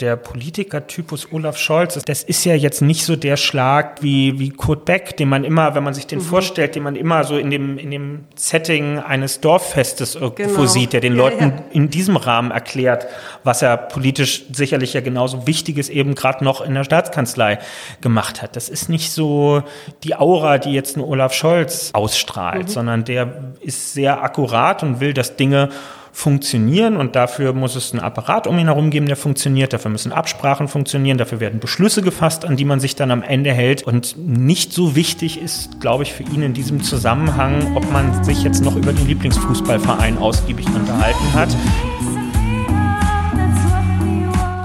Der Politikertypus Olaf Scholz, das ist ja jetzt nicht so der Schlag wie, wie Kurt Beck, den man immer, wenn man sich den mhm. vorstellt, den man immer so in dem, in dem Setting eines Dorffestes irgendwo genau. sieht, der den ja, Leuten ja. in diesem Rahmen erklärt, was er politisch sicherlich ja genauso Wichtiges eben gerade noch in der Staatskanzlei gemacht hat. Das ist nicht so die Aura, die jetzt ein Olaf Scholz ausstrahlt, mhm. sondern der ist sehr akkurat und will, dass Dinge funktionieren und dafür muss es einen Apparat um ihn herum geben, der funktioniert, dafür müssen Absprachen funktionieren, dafür werden Beschlüsse gefasst, an die man sich dann am Ende hält und nicht so wichtig ist, glaube ich, für ihn in diesem Zusammenhang, ob man sich jetzt noch über den Lieblingsfußballverein ausgiebig unterhalten hat.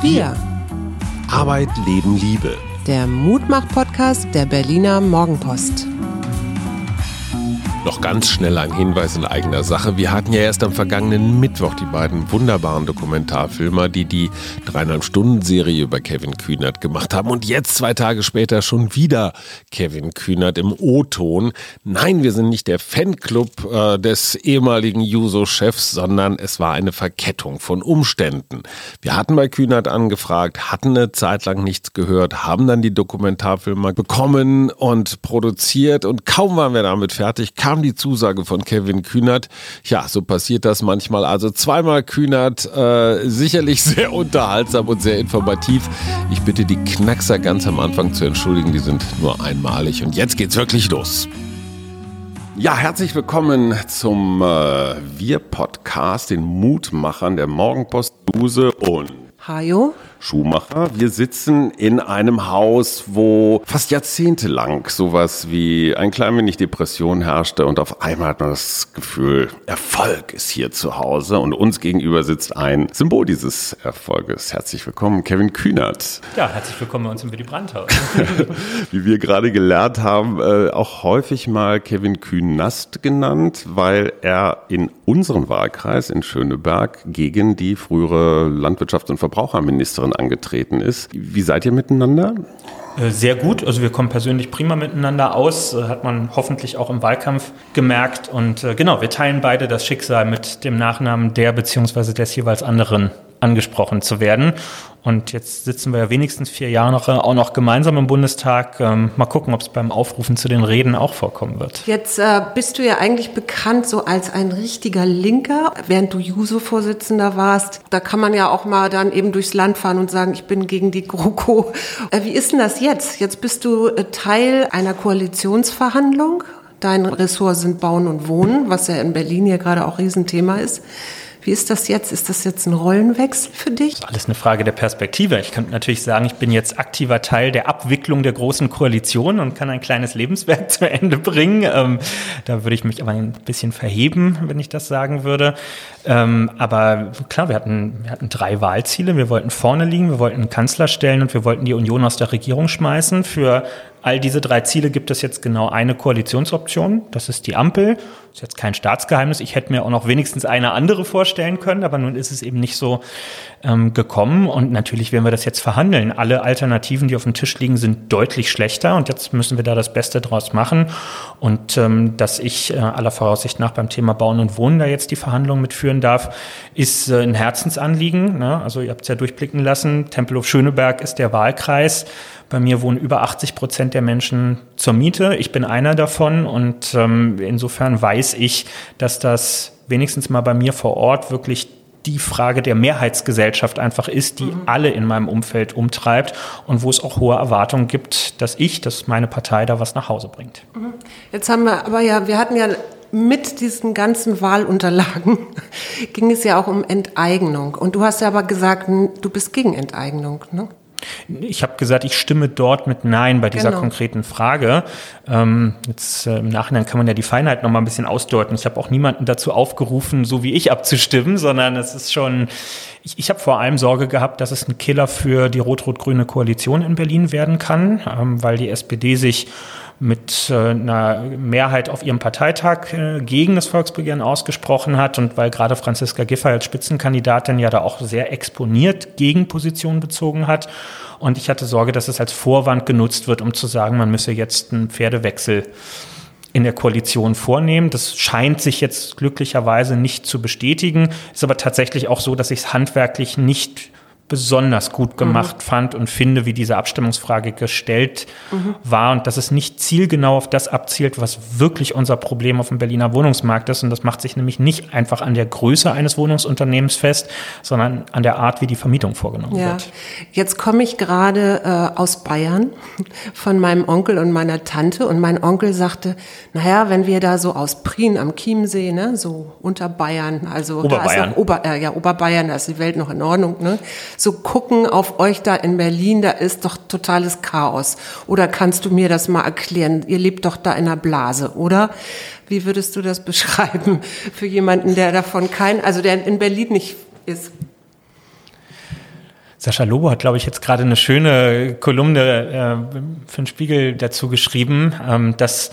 Wir. Arbeit, Leben, Liebe. Der Mutmach-Podcast der Berliner Morgenpost. Noch ganz schnell ein Hinweis in eigener Sache. Wir hatten ja erst am vergangenen Mittwoch die beiden wunderbaren Dokumentarfilmer, die die dreieinhalb Stunden Serie über Kevin Kühnert gemacht haben. Und jetzt, zwei Tage später, schon wieder Kevin Kühnert im O-Ton. Nein, wir sind nicht der Fanclub äh, des ehemaligen Juso-Chefs, sondern es war eine Verkettung von Umständen. Wir hatten bei Kühnert angefragt, hatten eine Zeit lang nichts gehört, haben dann die Dokumentarfilme bekommen und produziert und kaum waren wir damit fertig, kam kam die Zusage von Kevin Kühnert. Ja, so passiert das manchmal. Also zweimal Kühnert, äh, sicherlich sehr unterhaltsam und sehr informativ. Ich bitte die Knackser ganz am Anfang zu entschuldigen, die sind nur einmalig. Und jetzt geht's wirklich los. Ja, herzlich willkommen zum äh, Wir-Podcast, den Mutmachern der Morgenpost Duse und Hajo Schumacher. Wir sitzen in einem Haus, wo fast jahrzehntelang sowas wie ein klein wenig Depression herrschte und auf einmal hat man das Gefühl, Erfolg ist hier zu Hause und uns gegenüber sitzt ein Symbol dieses Erfolges. Herzlich willkommen, Kevin Kühnert. Ja, herzlich willkommen bei uns im Willy Brandt-Haus. wie wir gerade gelernt haben, äh, auch häufig mal Kevin Kühnast genannt, weil er in unserem Wahlkreis in Schöneberg gegen die frühere Landwirtschafts- und Verbraucherministerin angetreten ist. Wie seid ihr miteinander? Äh, sehr gut. Also wir kommen persönlich prima miteinander aus, äh, hat man hoffentlich auch im Wahlkampf gemerkt. Und äh, genau, wir teilen beide das Schicksal mit dem Nachnamen der bzw. des jeweils anderen angesprochen zu werden. Und jetzt sitzen wir ja wenigstens vier Jahre auch noch gemeinsam im Bundestag. Ähm, mal gucken, ob es beim Aufrufen zu den Reden auch vorkommen wird. Jetzt äh, bist du ja eigentlich bekannt so als ein richtiger Linker, während du Juso-Vorsitzender warst. Da kann man ja auch mal dann eben durchs Land fahren und sagen, ich bin gegen die GroKo. Äh, wie ist denn das jetzt? Jetzt bist du äh, Teil einer Koalitionsverhandlung. Dein Ressort sind Bauen und Wohnen, was ja in Berlin ja gerade auch Riesenthema ist. Wie ist das jetzt? Ist das jetzt ein Rollenwechsel für dich? Das ist alles eine Frage der Perspektive. Ich kann natürlich sagen, ich bin jetzt aktiver Teil der Abwicklung der großen Koalition und kann ein kleines Lebenswerk zu Ende bringen. Ähm, da würde ich mich aber ein bisschen verheben, wenn ich das sagen würde. Ähm, aber klar, wir hatten, wir hatten drei Wahlziele. Wir wollten vorne liegen, wir wollten einen Kanzler stellen und wir wollten die Union aus der Regierung schmeißen. Für all diese drei Ziele gibt es jetzt genau eine Koalitionsoption. Das ist die Ampel. Ist jetzt kein Staatsgeheimnis. Ich hätte mir auch noch wenigstens eine andere vorstellen können, aber nun ist es eben nicht so ähm, gekommen. Und natürlich werden wir das jetzt verhandeln. Alle Alternativen, die auf dem Tisch liegen, sind deutlich schlechter. Und jetzt müssen wir da das Beste draus machen. Und ähm, dass ich äh, aller Voraussicht nach beim Thema Bauen und Wohnen da jetzt die Verhandlungen mitführen darf, ist äh, ein Herzensanliegen. Ne? Also ihr habt es ja durchblicken lassen. Tempelhof Schöneberg ist der Wahlkreis. Bei mir wohnen über 80 Prozent der Menschen zur Miete. Ich bin einer davon und ähm, insofern weiß ich, dass das wenigstens mal bei mir vor Ort wirklich die Frage der Mehrheitsgesellschaft einfach ist, die mhm. alle in meinem Umfeld umtreibt und wo es auch hohe Erwartungen gibt, dass ich, dass meine Partei da was nach Hause bringt. Mhm. Jetzt haben wir aber ja, wir hatten ja mit diesen ganzen Wahlunterlagen ging es ja auch um Enteignung. Und du hast ja aber gesagt, du bist gegen Enteignung, ne? Ich habe gesagt, ich stimme dort mit Nein bei dieser genau. konkreten Frage. Ähm, jetzt äh, im Nachhinein kann man ja die Feinheit noch mal ein bisschen ausdeuten. Ich habe auch niemanden dazu aufgerufen, so wie ich abzustimmen, sondern es ist schon. Ich, ich habe vor allem Sorge gehabt, dass es ein Killer für die rot-rot-grüne Koalition in Berlin werden kann, ähm, weil die SPD sich mit äh, einer Mehrheit auf ihrem Parteitag äh, gegen das Volksbegehren ausgesprochen hat und weil gerade Franziska Giffey als Spitzenkandidatin ja da auch sehr exponiert Gegenpositionen bezogen hat. Und ich hatte Sorge, dass es als Vorwand genutzt wird, um zu sagen, man müsse jetzt einen Pferdewechsel in der Koalition vornehmen. Das scheint sich jetzt glücklicherweise nicht zu bestätigen. Ist aber tatsächlich auch so, dass ich es handwerklich nicht besonders gut gemacht mhm. fand und finde, wie diese Abstimmungsfrage gestellt mhm. war und dass es nicht zielgenau auf das abzielt, was wirklich unser Problem auf dem Berliner Wohnungsmarkt ist. Und das macht sich nämlich nicht einfach an der Größe eines Wohnungsunternehmens fest, sondern an der Art, wie die Vermietung vorgenommen ja. wird. Jetzt komme ich gerade äh, aus Bayern von meinem Onkel und meiner Tante und mein Onkel sagte, naja, wenn wir da so aus Prien am Chiemsee, ne, so unter Bayern, also Oberbayern. da ist noch Ober, äh, ja, Oberbayern, da ist die Welt noch in Ordnung, ne? So gucken auf euch da in Berlin, da ist doch totales Chaos. Oder kannst du mir das mal erklären? Ihr lebt doch da in einer Blase, oder? Wie würdest du das beschreiben für jemanden, der davon kein, also der in Berlin nicht ist? Sascha Lobo hat, glaube ich, jetzt gerade eine schöne Kolumne äh, für den Spiegel dazu geschrieben, ähm, dass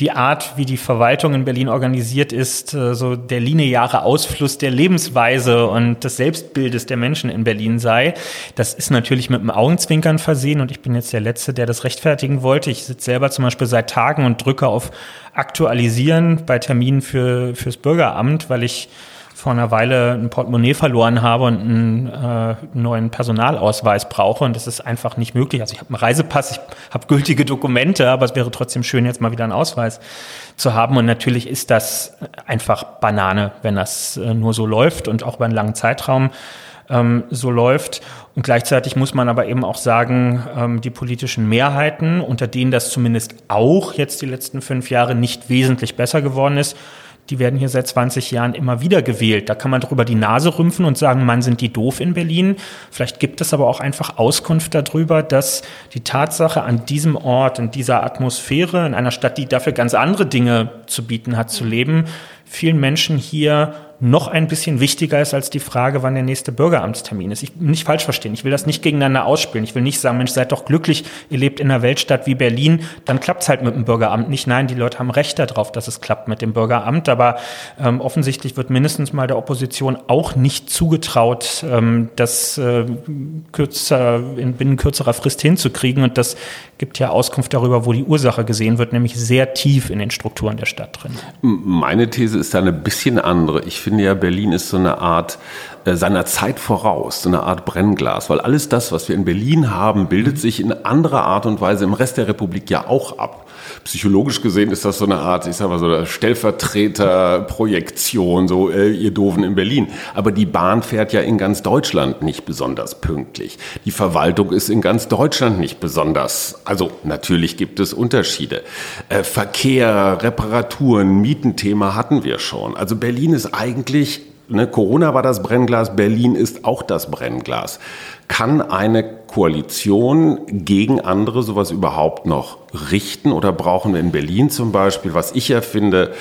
die Art, wie die Verwaltung in Berlin organisiert ist, äh, so der lineare Ausfluss der Lebensweise und des Selbstbildes der Menschen in Berlin sei. Das ist natürlich mit einem Augenzwinkern versehen und ich bin jetzt der Letzte, der das rechtfertigen wollte. Ich sitze selber zum Beispiel seit Tagen und drücke auf Aktualisieren bei Terminen für, fürs Bürgeramt, weil ich vor einer Weile ein Portemonnaie verloren habe und einen äh, neuen Personalausweis brauche und das ist einfach nicht möglich. Also ich habe einen Reisepass, ich habe gültige Dokumente, aber es wäre trotzdem schön, jetzt mal wieder einen Ausweis zu haben. Und natürlich ist das einfach Banane, wenn das äh, nur so läuft und auch über einen langen Zeitraum ähm, so läuft. Und gleichzeitig muss man aber eben auch sagen, ähm, die politischen Mehrheiten, unter denen das zumindest auch jetzt die letzten fünf Jahre nicht wesentlich besser geworden ist, die werden hier seit 20 Jahren immer wieder gewählt. Da kann man drüber die Nase rümpfen und sagen, man sind die doof in Berlin. Vielleicht gibt es aber auch einfach Auskunft darüber, dass die Tatsache an diesem Ort, in dieser Atmosphäre, in einer Stadt, die dafür ganz andere Dinge zu bieten hat, zu leben, vielen Menschen hier noch ein bisschen wichtiger ist als die Frage, wann der nächste Bürgeramtstermin ist. Ich nicht falsch verstehen. Ich will das nicht gegeneinander ausspielen. Ich will nicht sagen, Mensch, seid doch glücklich, ihr lebt in einer Weltstadt wie Berlin, dann klappt es halt mit dem Bürgeramt nicht. Nein, die Leute haben Recht darauf, dass es klappt mit dem Bürgeramt. Aber ähm, offensichtlich wird mindestens mal der Opposition auch nicht zugetraut, ähm, das äh, kürzer, in binnen kürzerer Frist hinzukriegen. Und das gibt ja Auskunft darüber, wo die Ursache gesehen wird, nämlich sehr tief in den Strukturen der Stadt drin. Meine These ist da eine bisschen andere. Ich finde ja, Berlin ist so eine Art äh, seiner Zeit voraus, so eine Art Brennglas, weil alles das, was wir in Berlin haben, bildet sich in anderer Art und Weise im Rest der Republik ja auch ab. Psychologisch gesehen ist das so eine Art, ich sag mal so eine Stellvertreterprojektion, so äh, ihr Doofen in Berlin. Aber die Bahn fährt ja in ganz Deutschland nicht besonders pünktlich. Die Verwaltung ist in ganz Deutschland nicht besonders. Also natürlich gibt es Unterschiede. Äh, Verkehr, Reparaturen, Mietenthema hatten wir schon. Also Berlin ist eigentlich Ne, Corona war das Brennglas, Berlin ist auch das Brennglas. Kann eine Koalition gegen andere sowas überhaupt noch richten oder brauchen wir in Berlin zum Beispiel, was ich ja finde,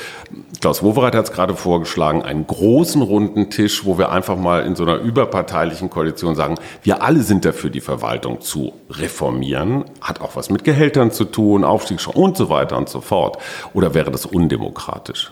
Klaus Wowereit hat es gerade vorgeschlagen, einen großen runden Tisch, wo wir einfach mal in so einer überparteilichen Koalition sagen, wir alle sind dafür, die Verwaltung zu reformieren, hat auch was mit Gehältern zu tun, Aufstieg und so weiter und so fort. Oder wäre das undemokratisch?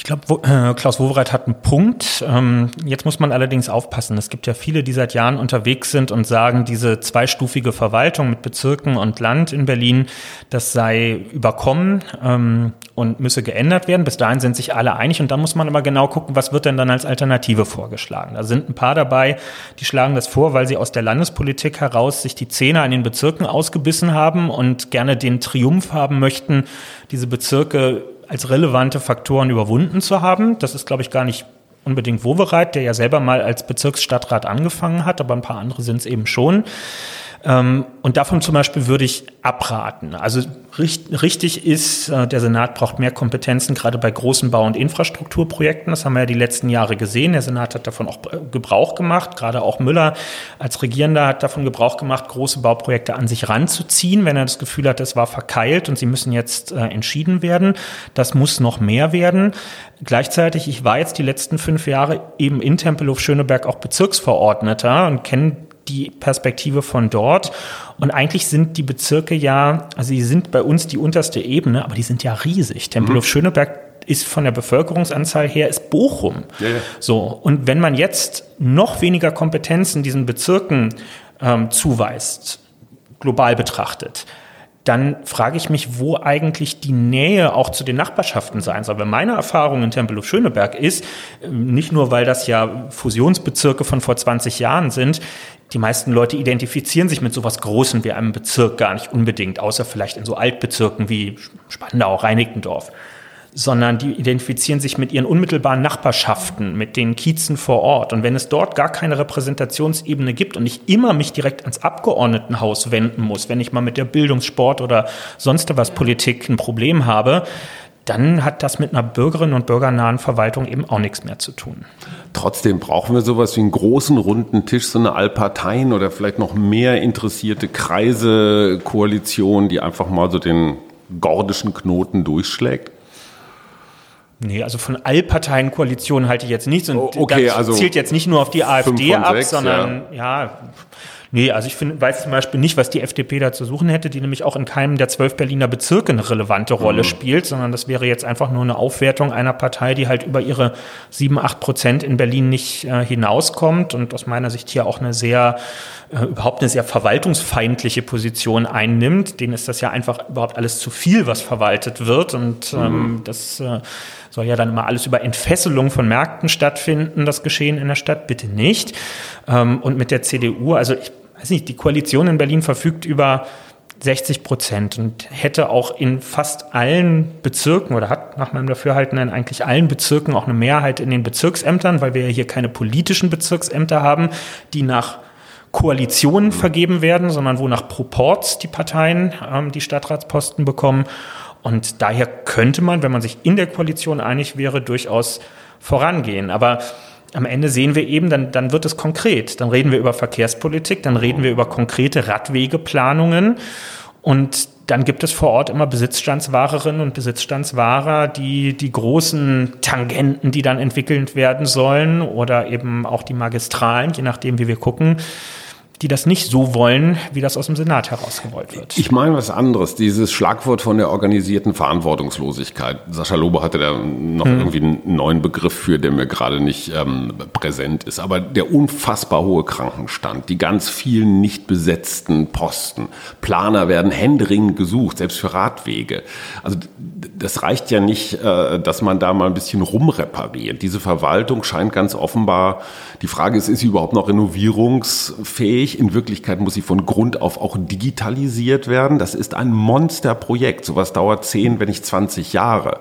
Ich glaube, äh, Klaus Wowereit hat einen Punkt. Ähm, jetzt muss man allerdings aufpassen. Es gibt ja viele, die seit Jahren unterwegs sind und sagen, diese zweistufige Verwaltung mit Bezirken und Land in Berlin, das sei überkommen ähm, und müsse geändert werden. Bis dahin sind sich alle einig und dann muss man aber genau gucken, was wird denn dann als Alternative vorgeschlagen. Da sind ein paar dabei, die schlagen das vor, weil sie aus der Landespolitik heraus sich die Zähne an den Bezirken ausgebissen haben und gerne den Triumph haben möchten, diese Bezirke als relevante Faktoren überwunden zu haben. Das ist, glaube ich, gar nicht unbedingt Wovereit, der ja selber mal als Bezirksstadtrat angefangen hat, aber ein paar andere sind es eben schon. Ähm, und davon zum Beispiel würde ich abraten. Also richtig ist, äh, der Senat braucht mehr Kompetenzen, gerade bei großen Bau- und Infrastrukturprojekten. Das haben wir ja die letzten Jahre gesehen. Der Senat hat davon auch Gebrauch gemacht. Gerade auch Müller als Regierender hat davon Gebrauch gemacht, große Bauprojekte an sich ranzuziehen, wenn er das Gefühl hat, es war verkeilt und sie müssen jetzt äh, entschieden werden. Das muss noch mehr werden. Gleichzeitig, ich war jetzt die letzten fünf Jahre eben in Tempelhof-Schöneberg auch Bezirksverordneter und kenne die Perspektive von dort. Und eigentlich sind die Bezirke ja, also sie sind bei uns die unterste Ebene, aber die sind ja riesig. Tempelhof-Schöneberg ist von der Bevölkerungsanzahl her ist Bochum. Ja, ja. So und wenn man jetzt noch weniger Kompetenzen diesen Bezirken ähm, zuweist, global betrachtet, dann frage ich mich, wo eigentlich die Nähe auch zu den Nachbarschaften sein soll. Wenn meine Erfahrung in Tempelhof Schöneberg ist, ähm, nicht nur weil das ja Fusionsbezirke von vor 20 Jahren sind, die meisten Leute identifizieren sich mit sowas Großem wie einem Bezirk gar nicht unbedingt, außer vielleicht in so Altbezirken wie Spandau, Reinickendorf sondern die identifizieren sich mit ihren unmittelbaren Nachbarschaften, mit den Kiezen vor Ort. Und wenn es dort gar keine Repräsentationsebene gibt und ich immer mich direkt ans Abgeordnetenhaus wenden muss, wenn ich mal mit der Bildungssport oder sonst was Politik ein Problem habe, dann hat das mit einer Bürgerinnen- und bürgernahen Verwaltung eben auch nichts mehr zu tun. Trotzdem brauchen wir sowas wie einen großen runden Tisch, so eine Allparteien oder vielleicht noch mehr interessierte Kreise, Koalition, die einfach mal so den gordischen Knoten durchschlägt? Nee, also von Allparteienkoalitionen halte ich jetzt nichts und oh, okay, das also zielt jetzt nicht nur auf die AfD ab, sechs, sondern ja. ja Nee, also ich find, weiß zum Beispiel nicht, was die FDP da zu suchen hätte, die nämlich auch in keinem der zwölf Berliner Bezirke eine relevante Rolle mhm. spielt, sondern das wäre jetzt einfach nur eine Aufwertung einer Partei, die halt über ihre sieben, acht Prozent in Berlin nicht äh, hinauskommt und aus meiner Sicht hier auch eine sehr, äh, überhaupt eine sehr verwaltungsfeindliche Position einnimmt. Denen ist das ja einfach überhaupt alles zu viel, was verwaltet wird und ähm, mhm. das äh, soll ja dann immer alles über Entfesselung von Märkten stattfinden, das Geschehen in der Stadt, bitte nicht. Ähm, und mit der CDU, also ich weiß nicht, die Koalition in Berlin verfügt über 60 Prozent und hätte auch in fast allen Bezirken oder hat nach meinem Dafürhalten in eigentlich allen Bezirken auch eine Mehrheit in den Bezirksämtern, weil wir ja hier keine politischen Bezirksämter haben, die nach Koalitionen vergeben werden, sondern wo nach Proports die Parteien ähm, die Stadtratsposten bekommen. Und daher könnte man, wenn man sich in der Koalition einig wäre, durchaus vorangehen. Aber am Ende sehen wir eben, dann, dann wird es konkret. Dann reden wir über Verkehrspolitik, dann reden wir über konkrete Radwegeplanungen und dann gibt es vor Ort immer Besitzstandswahrerinnen und Besitzstandswahrer, die die großen Tangenten, die dann entwickelt werden sollen oder eben auch die Magistralen, je nachdem, wie wir gucken, die das nicht so wollen, wie das aus dem Senat herausgewollt wird. Ich meine was anderes, dieses Schlagwort von der organisierten Verantwortungslosigkeit. Sascha Lobe hatte da noch hm. irgendwie einen neuen Begriff für, der mir gerade nicht ähm, präsent ist. Aber der unfassbar hohe Krankenstand, die ganz vielen nicht besetzten Posten, Planer werden händeringend gesucht, selbst für Radwege. Also das reicht ja nicht, äh, dass man da mal ein bisschen rumrepariert. Diese Verwaltung scheint ganz offenbar, die Frage ist, ist sie überhaupt noch renovierungsfähig? In Wirklichkeit muss sie von Grund auf auch digitalisiert werden. Das ist ein Monsterprojekt. Sowas dauert 10, wenn nicht 20 Jahre.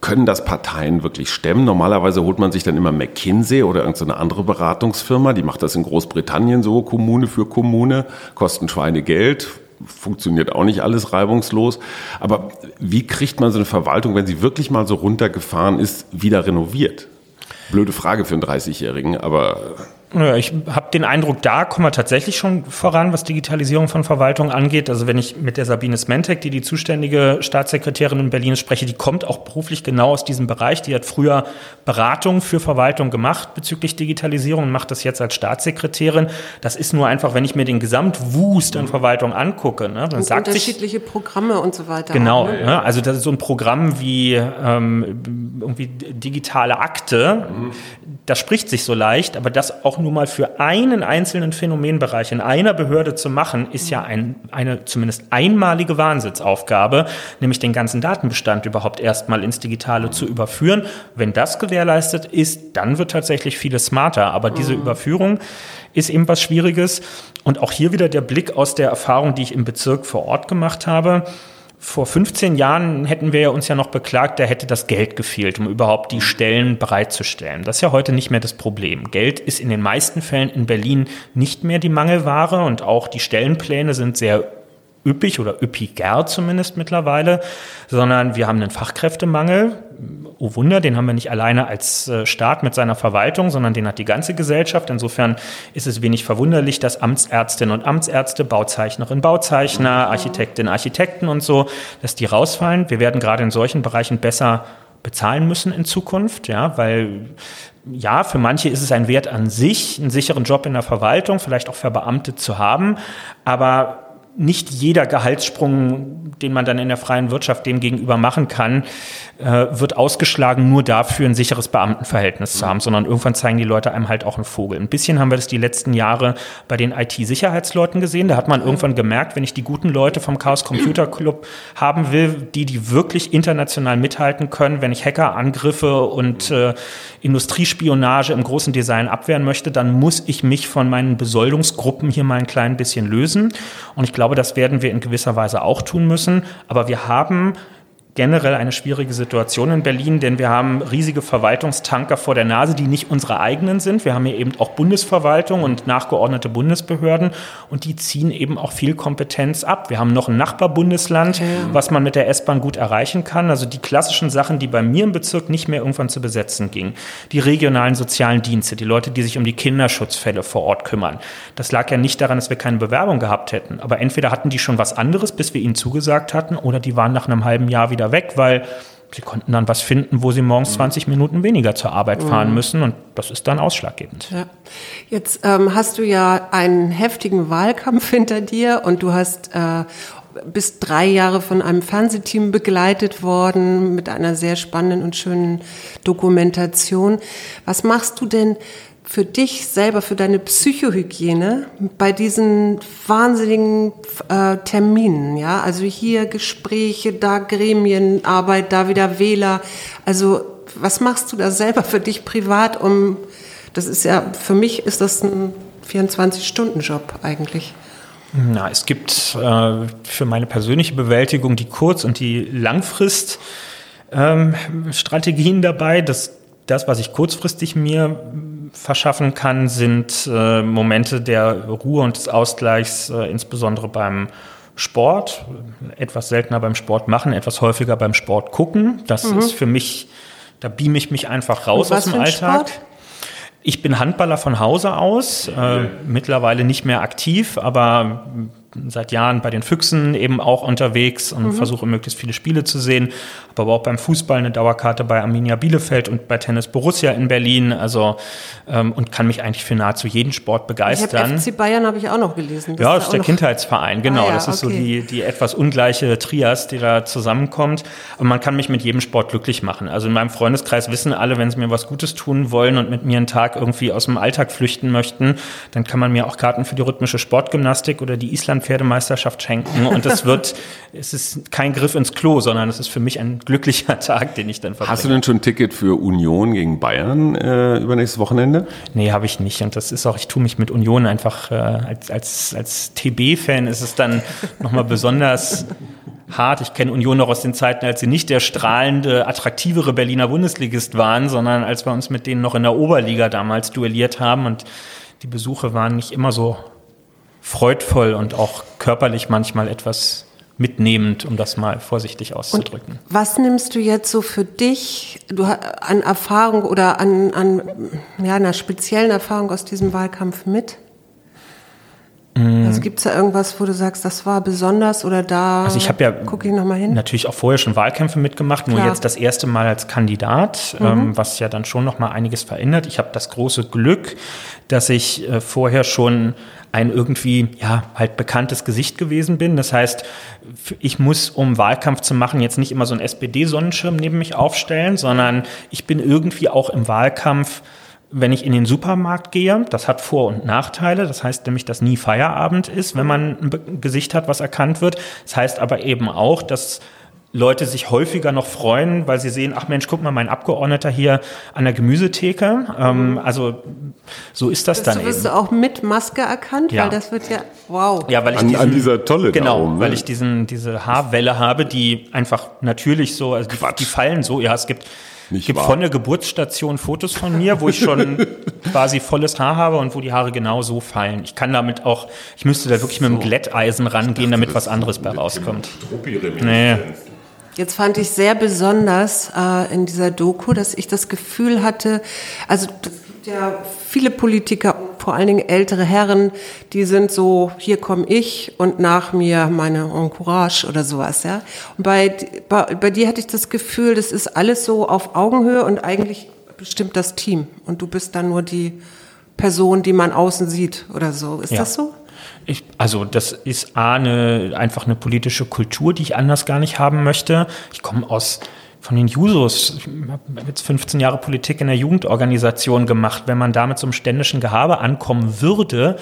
Können das Parteien wirklich stemmen? Normalerweise holt man sich dann immer McKinsey oder irgendeine andere Beratungsfirma. Die macht das in Großbritannien so, Kommune für Kommune, kosten Schweinegeld, funktioniert auch nicht alles reibungslos. Aber wie kriegt man so eine Verwaltung, wenn sie wirklich mal so runtergefahren ist, wieder renoviert? Blöde Frage für einen 30-Jährigen, aber ja, ich habe den Eindruck, da kommen wir tatsächlich schon voran, was Digitalisierung von Verwaltung angeht. Also wenn ich mit der Sabine Smentek, die die zuständige Staatssekretärin in Berlin spreche, die kommt auch beruflich genau aus diesem Bereich. Die hat früher Beratung für Verwaltung gemacht bezüglich Digitalisierung und macht das jetzt als Staatssekretärin. Das ist nur einfach, wenn ich mir den Gesamtwust an Verwaltung angucke. Ne, dann und sagt unterschiedliche sich, Programme und so weiter. Genau, ne? ja, also das ist so ein Programm wie ähm, irgendwie digitale Akte. Mhm. Das spricht sich so leicht, aber das auch nur mal für einen einzelnen Phänomenbereich in einer Behörde zu machen, ist ja ein, eine zumindest einmalige Wahnsinnsaufgabe, nämlich den ganzen Datenbestand überhaupt erstmal ins Digitale zu überführen. Wenn das gewährleistet ist, dann wird tatsächlich vieles smarter. Aber diese mhm. Überführung ist eben was Schwieriges. Und auch hier wieder der Blick aus der Erfahrung, die ich im Bezirk vor Ort gemacht habe vor 15 Jahren hätten wir uns ja noch beklagt, da hätte das Geld gefehlt, um überhaupt die Stellen bereitzustellen. Das ist ja heute nicht mehr das Problem. Geld ist in den meisten Fällen in Berlin nicht mehr die Mangelware und auch die Stellenpläne sind sehr üppig oder üppiger zumindest mittlerweile, sondern wir haben einen Fachkräftemangel. Oh Wunder, den haben wir nicht alleine als äh, Staat mit seiner Verwaltung, sondern den hat die ganze Gesellschaft. Insofern ist es wenig verwunderlich, dass Amtsärztinnen und Amtsärzte, Bauzeichnerinnen, Bauzeichner, Architektinnen, Architekten und so, dass die rausfallen. Wir werden gerade in solchen Bereichen besser bezahlen müssen in Zukunft, ja, weil ja, für manche ist es ein Wert an sich, einen sicheren Job in der Verwaltung, vielleicht auch verbeamtet zu haben, aber nicht jeder Gehaltssprung, den man dann in der freien Wirtschaft dem gegenüber machen kann, äh, wird ausgeschlagen, nur dafür ein sicheres Beamtenverhältnis zu haben, sondern irgendwann zeigen die Leute einem halt auch einen Vogel. Ein bisschen haben wir das die letzten Jahre bei den IT-Sicherheitsleuten gesehen. Da hat man irgendwann gemerkt, wenn ich die guten Leute vom Chaos Computer Club haben will, die, die wirklich international mithalten können, wenn ich Hackerangriffe und äh, Industriespionage im großen Design abwehren möchte, dann muss ich mich von meinen Besoldungsgruppen hier mal ein klein bisschen lösen. Und ich glaube, das werden wir in gewisser Weise auch tun müssen. Aber wir haben generell eine schwierige Situation in Berlin, denn wir haben riesige Verwaltungstanker vor der Nase, die nicht unsere eigenen sind. Wir haben hier eben auch Bundesverwaltung und nachgeordnete Bundesbehörden und die ziehen eben auch viel Kompetenz ab. Wir haben noch ein Nachbarbundesland, was man mit der S-Bahn gut erreichen kann. Also die klassischen Sachen, die bei mir im Bezirk nicht mehr irgendwann zu besetzen gingen. Die regionalen sozialen Dienste, die Leute, die sich um die Kinderschutzfälle vor Ort kümmern. Das lag ja nicht daran, dass wir keine Bewerbung gehabt hätten. Aber entweder hatten die schon was anderes, bis wir ihnen zugesagt hatten, oder die waren nach einem halben Jahr wieder wieder weg, weil sie konnten dann was finden, wo sie morgens 20 mhm. Minuten weniger zur Arbeit fahren mhm. müssen und das ist dann ausschlaggebend. Ja. Jetzt ähm, hast du ja einen heftigen Wahlkampf hinter dir und du hast äh, bis drei Jahre von einem Fernsehteam begleitet worden mit einer sehr spannenden und schönen Dokumentation. Was machst du denn für dich selber, für deine Psychohygiene bei diesen wahnsinnigen äh, Terminen, ja? Also hier Gespräche, da Gremienarbeit, da wieder Wähler. Also was machst du da selber für dich privat, um, das ist ja, für mich ist das ein 24-Stunden-Job eigentlich. Na, es gibt äh, für meine persönliche Bewältigung die Kurz- und die Langfrist-Strategien ähm, dabei. Das, das, was ich kurzfristig mir verschaffen kann, sind äh, Momente der Ruhe und des Ausgleichs, äh, insbesondere beim Sport, etwas seltener beim Sport machen, etwas häufiger beim Sport gucken. Das mhm. ist für mich, da beame ich mich einfach raus aus dem Alltag. Sport? Ich bin Handballer von Hause aus, äh, mittlerweile nicht mehr aktiv, aber seit Jahren bei den Füchsen eben auch unterwegs und mhm. versuche möglichst viele Spiele zu sehen. Habe aber auch beim Fußball eine Dauerkarte bei Arminia Bielefeld und bei Tennis Borussia in Berlin. Also ähm, und kann mich eigentlich für nahezu jeden Sport begeistern. Ich FC Bayern habe ich auch noch gelesen. Das ja, das ist der Kindheitsverein, genau. Ah, ja, das ist okay. so die, die etwas ungleiche Trias, die da zusammenkommt. Aber man kann mich mit jedem Sport glücklich machen. Also in meinem Freundeskreis wissen alle, wenn sie mir was Gutes tun wollen und mit mir einen Tag irgendwie aus dem Alltag flüchten möchten, dann kann man mir auch Karten für die rhythmische Sportgymnastik oder die Island Pferdemeisterschaft schenken und es wird, es ist kein Griff ins Klo, sondern es ist für mich ein glücklicher Tag, den ich dann verbringe. Hast du denn schon ein Ticket für Union gegen Bayern äh, übernächstes Wochenende? Nee, habe ich nicht und das ist auch, ich tue mich mit Union einfach äh, als, als, als TB-Fan ist es dann nochmal besonders hart. Ich kenne Union noch aus den Zeiten, als sie nicht der strahlende, attraktivere Berliner Bundesligist waren, sondern als wir uns mit denen noch in der Oberliga damals duelliert haben und die Besuche waren nicht immer so freudvoll und auch körperlich manchmal etwas mitnehmend, um das mal vorsichtig auszudrücken. Und was nimmst du jetzt so für dich du, an Erfahrung oder an, an ja, einer speziellen Erfahrung aus diesem Wahlkampf mit? Mm. Also gibt es da irgendwas, wo du sagst, das war besonders oder da also ich habe ja gucke ich noch mal hin? Natürlich auch vorher schon Wahlkämpfe mitgemacht, nur Klar. jetzt das erste Mal als Kandidat, mhm. ähm, was ja dann schon noch mal einiges verändert. Ich habe das große Glück, dass ich äh, vorher schon ein irgendwie, ja, halt bekanntes Gesicht gewesen bin. Das heißt, ich muss, um Wahlkampf zu machen, jetzt nicht immer so einen SPD-Sonnenschirm neben mich aufstellen, sondern ich bin irgendwie auch im Wahlkampf wenn ich in den Supermarkt gehe, das hat Vor- und Nachteile. Das heißt nämlich, dass nie Feierabend ist, wenn man ein Gesicht hat, was erkannt wird. Das heißt aber eben auch, dass Leute sich häufiger noch freuen, weil sie sehen, ach Mensch, guck mal, mein Abgeordneter hier an der Gemüsetheke. Ähm, also so ist das, das dann wirst eben. du auch mit Maske erkannt, ja. weil das wird ja wow. Ja, weil ich an, diesen, an dieser Tolle genau, oben, ne? weil ich diesen diese Haarwelle habe, die einfach natürlich so, also die, die, fallen so. Ja, es gibt nicht gibt wahr. von der Geburtsstation Fotos von mir, wo ich schon quasi volles Haar habe und wo die Haare genau so fallen. Ich kann damit auch, ich müsste da wirklich so. mit einem Glätteisen rangehen, damit was anderes bei rauskommt. Nee. Jetzt fand ich sehr besonders äh, in dieser Doku, dass ich das Gefühl hatte, also ja viele Politiker, vor allen Dingen ältere Herren, die sind so, hier komme ich und nach mir meine Encourage oder sowas, ja. Und bei, bei, bei dir hatte ich das Gefühl, das ist alles so auf Augenhöhe und eigentlich bestimmt das Team und du bist dann nur die Person, die man außen sieht oder so. Ist ja. das so? Ich, also das ist A, eine, einfach eine politische Kultur, die ich anders gar nicht haben möchte. Ich komme aus von den Jusos, ich habe jetzt 15 Jahre Politik in der Jugendorganisation gemacht. Wenn man da mit so einem ständischen Gehabe ankommen würde,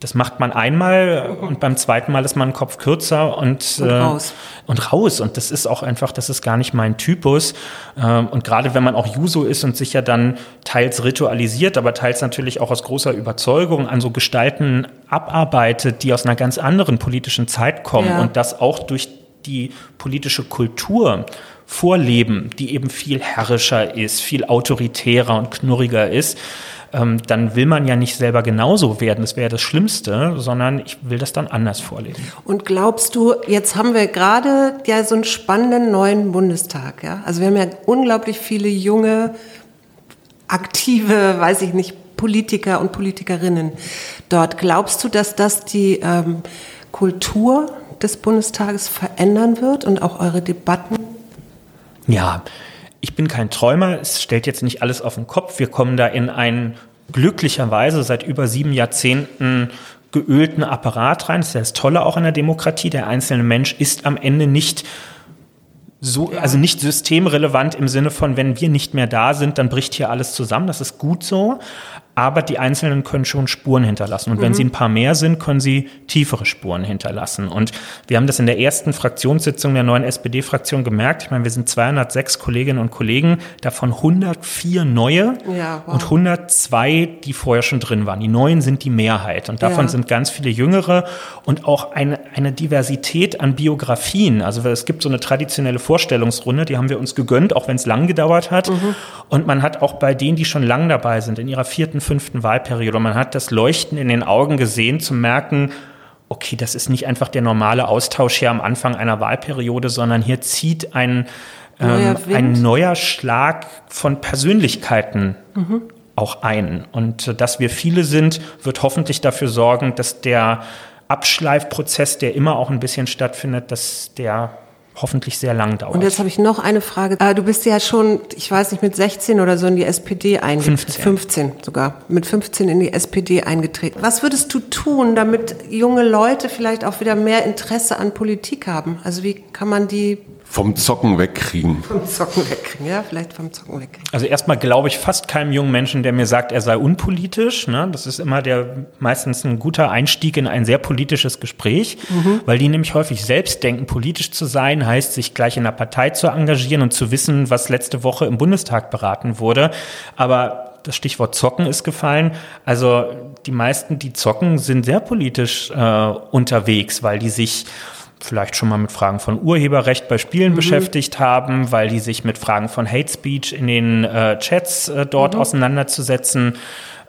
das macht man einmal und beim zweiten Mal ist man einen Kopf kürzer und, und, raus. Äh, und raus. Und das ist auch einfach, das ist gar nicht mein Typus. Ähm, und gerade wenn man auch Juso ist und sich ja dann teils ritualisiert, aber teils natürlich auch aus großer Überzeugung an so Gestalten abarbeitet, die aus einer ganz anderen politischen Zeit kommen ja. und das auch durch die politische Kultur vorleben, die eben viel herrischer ist, viel autoritärer und knurriger ist, ähm, dann will man ja nicht selber genauso werden, das wäre das Schlimmste, sondern ich will das dann anders vorleben. Und glaubst du, jetzt haben wir gerade ja so einen spannenden neuen Bundestag, ja? Also wir haben ja unglaublich viele junge, aktive, weiß ich nicht, Politiker und Politikerinnen dort. Glaubst du, dass das die ähm, Kultur des Bundestages verändern wird und auch eure Debatten? Ja, ich bin kein Träumer, es stellt jetzt nicht alles auf den Kopf. Wir kommen da in einen glücklicherweise seit über sieben Jahrzehnten geölten Apparat rein. Das ist das Tolle auch an der Demokratie. Der einzelne Mensch ist am Ende nicht so, also nicht systemrelevant im Sinne von, wenn wir nicht mehr da sind, dann bricht hier alles zusammen. Das ist gut so aber die Einzelnen können schon Spuren hinterlassen. Und mhm. wenn sie ein paar mehr sind, können sie tiefere Spuren hinterlassen. Und wir haben das in der ersten Fraktionssitzung der neuen SPD-Fraktion gemerkt. Ich meine, wir sind 206 Kolleginnen und Kollegen, davon 104 neue ja, wow. und 102, die vorher schon drin waren. Die neuen sind die Mehrheit. Und davon ja. sind ganz viele Jüngere und auch eine, eine Diversität an Biografien. Also es gibt so eine traditionelle Vorstellungsrunde, die haben wir uns gegönnt, auch wenn es lang gedauert hat. Mhm. Und man hat auch bei denen, die schon lang dabei sind, in ihrer vierten fünften Wahlperiode. Und man hat das Leuchten in den Augen gesehen, zu merken, okay, das ist nicht einfach der normale Austausch hier am Anfang einer Wahlperiode, sondern hier zieht ein, ähm, ein neuer Schlag von Persönlichkeiten mhm. auch ein. Und äh, dass wir viele sind, wird hoffentlich dafür sorgen, dass der Abschleifprozess, der immer auch ein bisschen stattfindet, dass der hoffentlich sehr lang dauert. Und jetzt habe ich noch eine Frage. Ah, du bist ja schon, ich weiß nicht, mit 16 oder so in die SPD eingetreten. 15. 15 sogar. Mit 15 in die SPD eingetreten. Was würdest du tun, damit junge Leute vielleicht auch wieder mehr Interesse an Politik haben? Also wie kann man die vom Zocken wegkriegen. Vom Zocken wegkriegen, ja, vielleicht vom Zocken wegkriegen. Also erstmal glaube ich fast keinem jungen Menschen, der mir sagt, er sei unpolitisch. Ne? Das ist immer der meistens ein guter Einstieg in ein sehr politisches Gespräch, mhm. weil die nämlich häufig selbst denken, politisch zu sein heißt, sich gleich in der Partei zu engagieren und zu wissen, was letzte Woche im Bundestag beraten wurde. Aber das Stichwort Zocken ist gefallen. Also die meisten, die zocken, sind sehr politisch äh, unterwegs, weil die sich vielleicht schon mal mit Fragen von Urheberrecht bei Spielen mhm. beschäftigt haben, weil die sich mit Fragen von Hate Speech in den äh, Chats äh, dort mhm. auseinanderzusetzen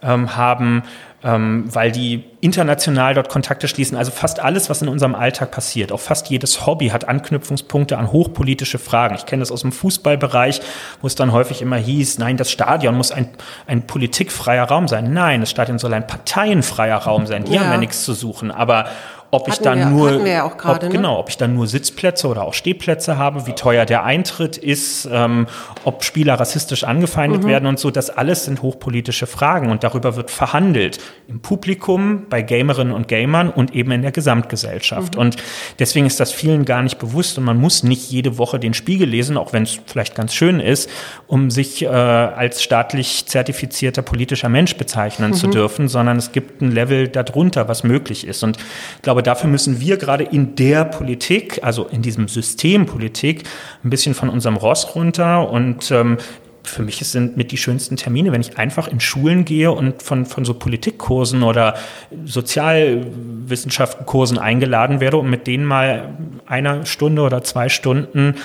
ähm, haben, ähm, weil die international dort Kontakte schließen. Also fast alles, was in unserem Alltag passiert, auch fast jedes Hobby hat Anknüpfungspunkte an hochpolitische Fragen. Ich kenne das aus dem Fußballbereich, wo es dann häufig immer hieß, nein, das Stadion muss ein, ein politikfreier Raum sein. Nein, das Stadion soll ein parteienfreier Raum sein. Die ja. haben ja nichts zu suchen. Aber ob ich dann wir, nur ja grade, ob, ne? genau, ob ich dann nur Sitzplätze oder auch Stehplätze habe, wie teuer der Eintritt ist, ähm, ob Spieler rassistisch angefeindet mhm. werden und so, das alles sind hochpolitische Fragen und darüber wird verhandelt im Publikum, bei Gamerinnen und Gamern und eben in der Gesamtgesellschaft. Mhm. Und deswegen ist das vielen gar nicht bewusst und man muss nicht jede Woche den Spiegel lesen, auch wenn es vielleicht ganz schön ist, um sich äh, als staatlich zertifizierter politischer Mensch bezeichnen mhm. zu dürfen, sondern es gibt ein Level darunter, was möglich ist. Und ich glaube, dafür müssen wir gerade in der Politik, also in diesem System Politik, ein bisschen von unserem Ross runter und ähm, für mich sind mit die schönsten Termine, wenn ich einfach in Schulen gehe und von, von so Politikkursen oder Sozialwissenschaftenkursen eingeladen werde, um mit denen mal eine Stunde oder zwei Stunden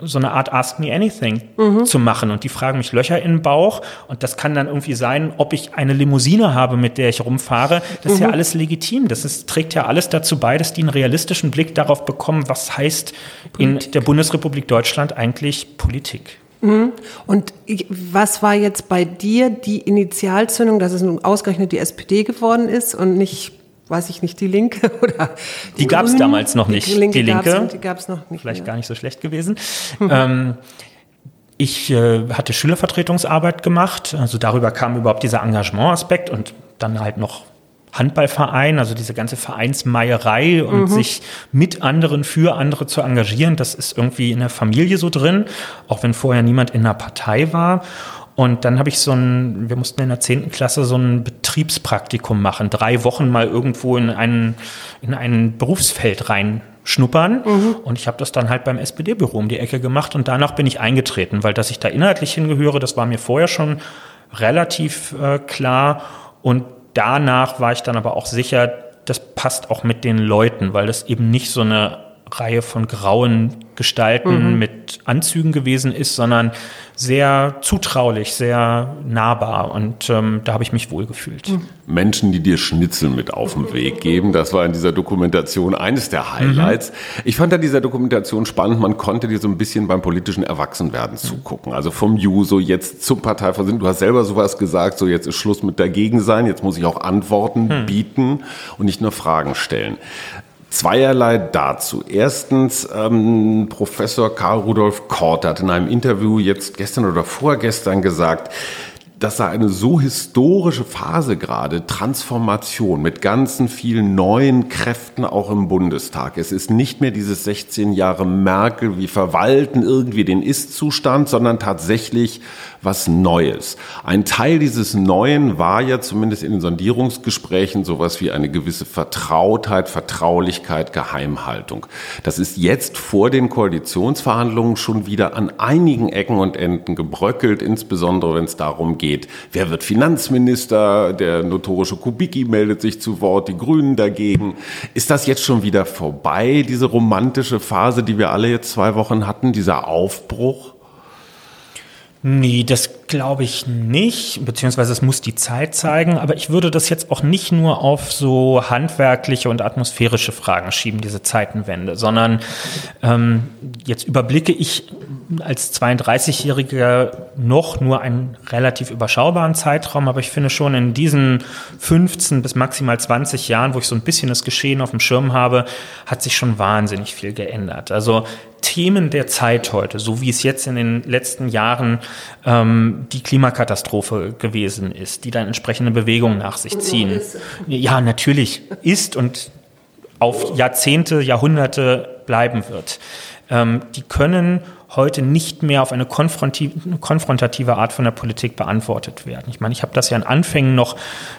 so eine Art Ask Me Anything mhm. zu machen. Und die fragen mich Löcher in den Bauch. Und das kann dann irgendwie sein, ob ich eine Limousine habe, mit der ich rumfahre. Das mhm. ist ja mhm. alles legitim. Das ist, trägt ja alles dazu bei, dass die einen realistischen Blick darauf bekommen, was heißt Politik. in der Bundesrepublik Deutschland eigentlich Politik. Mhm. Und was war jetzt bei dir die Initialzündung, dass es nun ausgerechnet die SPD geworden ist und nicht weiß ich nicht, die Linke oder die gab es damals noch nicht. Die Linke, die Linke die gab's noch nicht. Vielleicht ja. gar nicht so schlecht gewesen. Mhm. Ähm, ich äh, hatte Schülervertretungsarbeit gemacht, also darüber kam überhaupt dieser Engagement-Aspekt und dann halt noch Handballverein, also diese ganze Vereinsmeierei und mhm. sich mit anderen für andere zu engagieren, das ist irgendwie in der Familie so drin, auch wenn vorher niemand in einer Partei war. Und dann habe ich so ein, wir mussten in der zehnten Klasse so ein Betriebspraktikum machen, drei Wochen mal irgendwo in ein, in ein Berufsfeld reinschnuppern. Mhm. Und ich habe das dann halt beim SPD-Büro um die Ecke gemacht und danach bin ich eingetreten, weil dass ich da inhaltlich hingehöre, das war mir vorher schon relativ äh, klar. Und danach war ich dann aber auch sicher, das passt auch mit den Leuten, weil das eben nicht so eine Reihe von grauen Gestalten mhm. mit Anzügen gewesen ist, sondern sehr zutraulich, sehr nahbar und ähm, da habe ich mich wohlgefühlt. Mhm. Menschen, die dir Schnitzel mit auf den Weg geben, das war in dieser Dokumentation eines der Highlights. Mhm. Ich fand an dieser Dokumentation spannend, man konnte dir so ein bisschen beim politischen Erwachsenwerden zugucken. Also vom Juso jetzt zum Parteivorsitzenden. Du hast selber sowas gesagt, so jetzt ist Schluss mit dagegen sein, jetzt muss ich auch Antworten mhm. bieten und nicht nur Fragen stellen. Zweierlei dazu. Erstens, ähm, Professor Karl Rudolf Kort hat in einem Interview jetzt gestern oder vorgestern gesagt, dass da eine so historische Phase gerade, Transformation mit ganzen vielen neuen Kräften auch im Bundestag. Es ist nicht mehr dieses 16 Jahre Merkel, wie verwalten irgendwie den Ist-Zustand, sondern tatsächlich was Neues. Ein Teil dieses Neuen war ja zumindest in den Sondierungsgesprächen sowas wie eine gewisse Vertrautheit, Vertraulichkeit, Geheimhaltung. Das ist jetzt vor den Koalitionsverhandlungen schon wieder an einigen Ecken und Enden gebröckelt, insbesondere wenn es darum geht, wer wird Finanzminister, der notorische Kubicki meldet sich zu Wort, die Grünen dagegen. Ist das jetzt schon wieder vorbei, diese romantische Phase, die wir alle jetzt zwei Wochen hatten, dieser Aufbruch? Nee, das glaube ich nicht, beziehungsweise es muss die Zeit zeigen, aber ich würde das jetzt auch nicht nur auf so handwerkliche und atmosphärische Fragen schieben, diese Zeitenwende, sondern ähm, jetzt überblicke ich als 32-Jähriger noch nur einen relativ überschaubaren Zeitraum, aber ich finde schon in diesen 15 bis maximal 20 Jahren, wo ich so ein bisschen das Geschehen auf dem Schirm habe, hat sich schon wahnsinnig viel geändert. Also Themen der Zeit heute, so wie es jetzt in den letzten Jahren ähm, die Klimakatastrophe gewesen ist, die dann entsprechende Bewegungen nach sich ziehen. Ja, natürlich ist und auf Jahrzehnte, Jahrhunderte bleiben wird. Ähm, die können heute nicht mehr auf eine konfrontative Art von der Politik beantwortet werden. Ich meine, ich habe das ja in Anfängen noch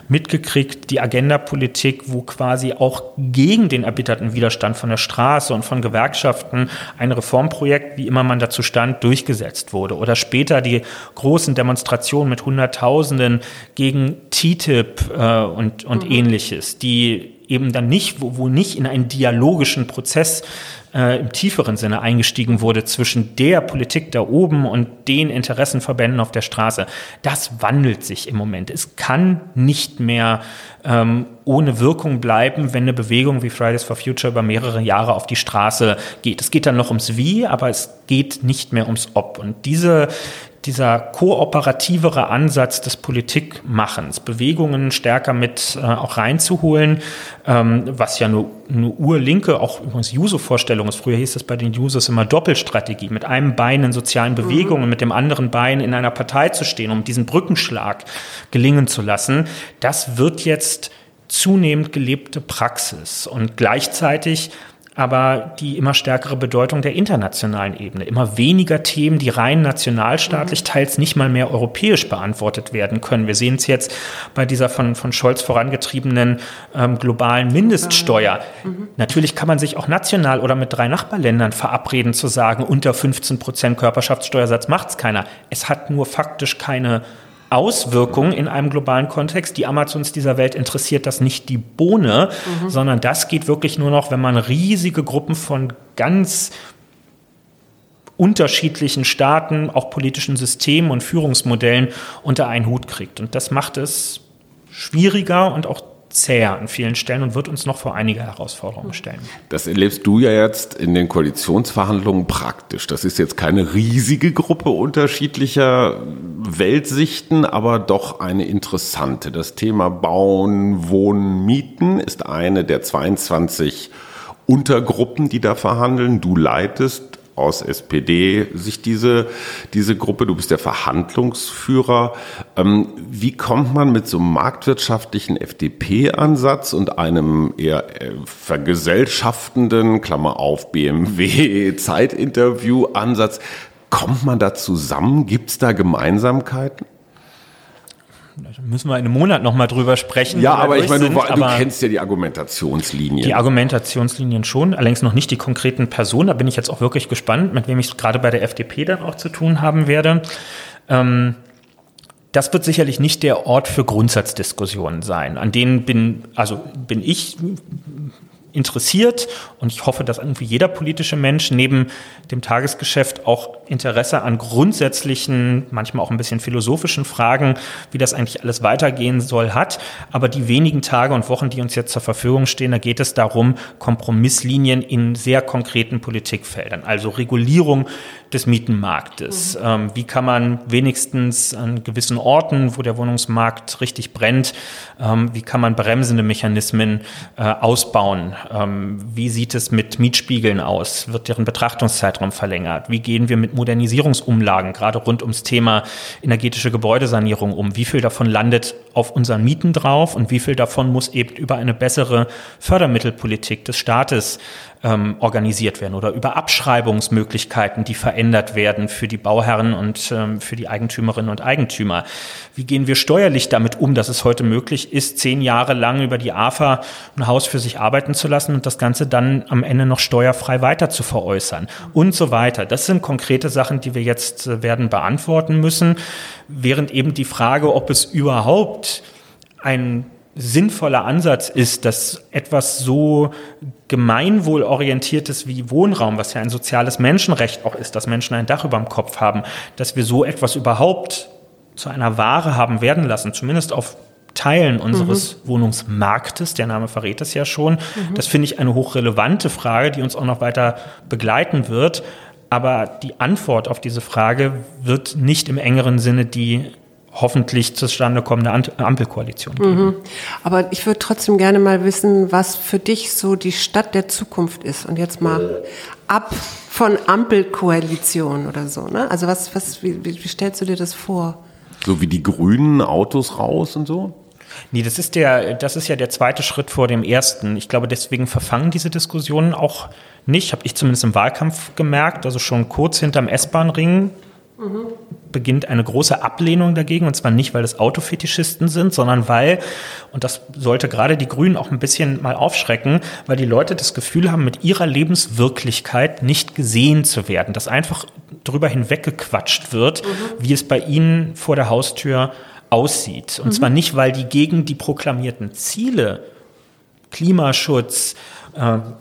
mitgekriegt, die Agenda-Politik, wo quasi auch gegen den erbitterten Widerstand von der Straße und von Gewerkschaften ein Reformprojekt, wie immer man dazu stand, durchgesetzt wurde. Oder später die großen Demonstrationen mit Hunderttausenden gegen TTIP äh, und, und mhm. ähnliches, die eben dann nicht, wo, wo nicht in einen dialogischen Prozess äh, im tieferen Sinne eingestiegen wurde zwischen der Politik da oben und den Interessenverbänden auf der Straße. Das wandelt sich im Moment. Es kann nicht mehr ähm, ohne Wirkung bleiben, wenn eine Bewegung wie Fridays for Future über mehrere Jahre auf die Straße geht. Es geht dann noch ums Wie, aber es geht nicht mehr ums Ob. Und diese, dieser kooperativere Ansatz des Politikmachens, Bewegungen stärker mit äh, auch reinzuholen, ähm, was ja nur eine urlinke, auch übrigens Juso-Vorstellung ist. Früher hieß das bei den Jusos immer Doppelstrategie, mit einem Bein in sozialen mhm. Bewegungen, mhm. mit dem anderen Bein in einer Partei zu stehen, um diesen Brückenschlag gelingen zu lassen. Das wird jetzt zunehmend gelebte Praxis und gleichzeitig aber die immer stärkere Bedeutung der internationalen Ebene. Immer weniger Themen, die rein nationalstaatlich, mhm. teils nicht mal mehr europäisch beantwortet werden können. Wir sehen es jetzt bei dieser von, von Scholz vorangetriebenen ähm, globalen Mindeststeuer. Mhm. Natürlich kann man sich auch national oder mit drei Nachbarländern verabreden zu sagen, unter 15 Prozent Körperschaftssteuersatz macht es keiner. Es hat nur faktisch keine Auswirkungen in einem globalen Kontext. Die Amazons dieser Welt interessiert das nicht die Bohne, mhm. sondern das geht wirklich nur noch, wenn man riesige Gruppen von ganz unterschiedlichen Staaten, auch politischen Systemen und Führungsmodellen unter einen Hut kriegt. Und das macht es schwieriger und auch zäher an vielen Stellen und wird uns noch vor einige Herausforderungen stellen. Das erlebst du ja jetzt in den Koalitionsverhandlungen praktisch. Das ist jetzt keine riesige Gruppe unterschiedlicher Weltsichten, aber doch eine interessante. Das Thema Bauen, Wohnen, Mieten ist eine der 22 Untergruppen, die da verhandeln. Du leitest aus SPD sich diese, diese Gruppe, du bist der Verhandlungsführer. Ähm, wie kommt man mit so einem marktwirtschaftlichen FDP-Ansatz und einem eher äh, vergesellschaftenden, Klammer auf, BMW-Zeitinterview-Ansatz, kommt man da zusammen? Gibt es da Gemeinsamkeiten? Da müssen wir in einem Monat nochmal drüber sprechen. Ja, aber ich meine, du, du kennst ja die Argumentationslinien. Die Argumentationslinien schon, allerdings noch nicht die konkreten Personen. Da bin ich jetzt auch wirklich gespannt, mit wem ich gerade bei der FDP dann auch zu tun haben werde. Ähm, das wird sicherlich nicht der Ort für Grundsatzdiskussionen sein. An denen bin, also bin ich interessiert und ich hoffe, dass irgendwie jeder politische Mensch neben dem Tagesgeschäft auch Interesse an grundsätzlichen, manchmal auch ein bisschen philosophischen Fragen, wie das eigentlich alles weitergehen soll, hat. Aber die wenigen Tage und Wochen, die uns jetzt zur Verfügung stehen, da geht es darum, Kompromisslinien in sehr konkreten Politikfeldern, also Regulierung des Mietenmarktes. Mhm. Ähm, wie kann man wenigstens an gewissen Orten, wo der Wohnungsmarkt richtig brennt, ähm, wie kann man bremsende Mechanismen äh, ausbauen? Ähm, wie sieht es mit Mietspiegeln aus? Wird deren Betrachtungszeitraum verlängert? Wie gehen wir mit Modernisierungsumlagen, gerade rund ums Thema energetische Gebäudesanierung um? Wie viel davon landet auf unseren Mieten drauf und wie viel davon muss eben über eine bessere Fördermittelpolitik des Staates ähm, organisiert werden oder über Abschreibungsmöglichkeiten, die verändert werden für die Bauherren und ähm, für die Eigentümerinnen und Eigentümer. Wie gehen wir steuerlich damit um, dass es heute möglich ist, zehn Jahre lang über die AFA ein Haus für sich arbeiten zu lassen und das Ganze dann am Ende noch steuerfrei weiter zu veräußern und so weiter. Das sind konkrete Sachen, die wir jetzt äh, werden beantworten müssen, während eben die Frage, ob es überhaupt ein sinnvoller Ansatz ist, dass etwas so gemeinwohlorientiertes wie Wohnraum, was ja ein soziales Menschenrecht auch ist, dass Menschen ein Dach über dem Kopf haben, dass wir so etwas überhaupt zu einer Ware haben werden lassen, zumindest auf Teilen unseres mhm. Wohnungsmarktes, der Name verrät es ja schon. Mhm. Das finde ich eine hochrelevante Frage, die uns auch noch weiter begleiten wird. Aber die Antwort auf diese Frage wird nicht im engeren Sinne die hoffentlich zustande kommende Ampelkoalition geben. Mhm. Aber ich würde trotzdem gerne mal wissen, was für dich so die Stadt der Zukunft ist. Und jetzt mal ab von Ampelkoalition oder so. Ne? Also was, was, wie, wie stellst du dir das vor? So wie die grünen Autos raus und so? Nee, das ist der, das ist ja der zweite Schritt vor dem ersten. Ich glaube, deswegen verfangen diese Diskussionen auch nicht, habe ich zumindest im Wahlkampf gemerkt, also schon kurz hinterm S-Bahn-Ring mhm. beginnt eine große Ablehnung dagegen. Und zwar nicht, weil es Autofetischisten sind, sondern weil, und das sollte gerade die Grünen auch ein bisschen mal aufschrecken, weil die Leute das Gefühl haben, mit ihrer Lebenswirklichkeit nicht gesehen zu werden, dass einfach drüber hinweggequatscht wird, mhm. wie es bei ihnen vor der Haustür aussieht. Und mhm. zwar nicht, weil die gegen die proklamierten Ziele Klimaschutz,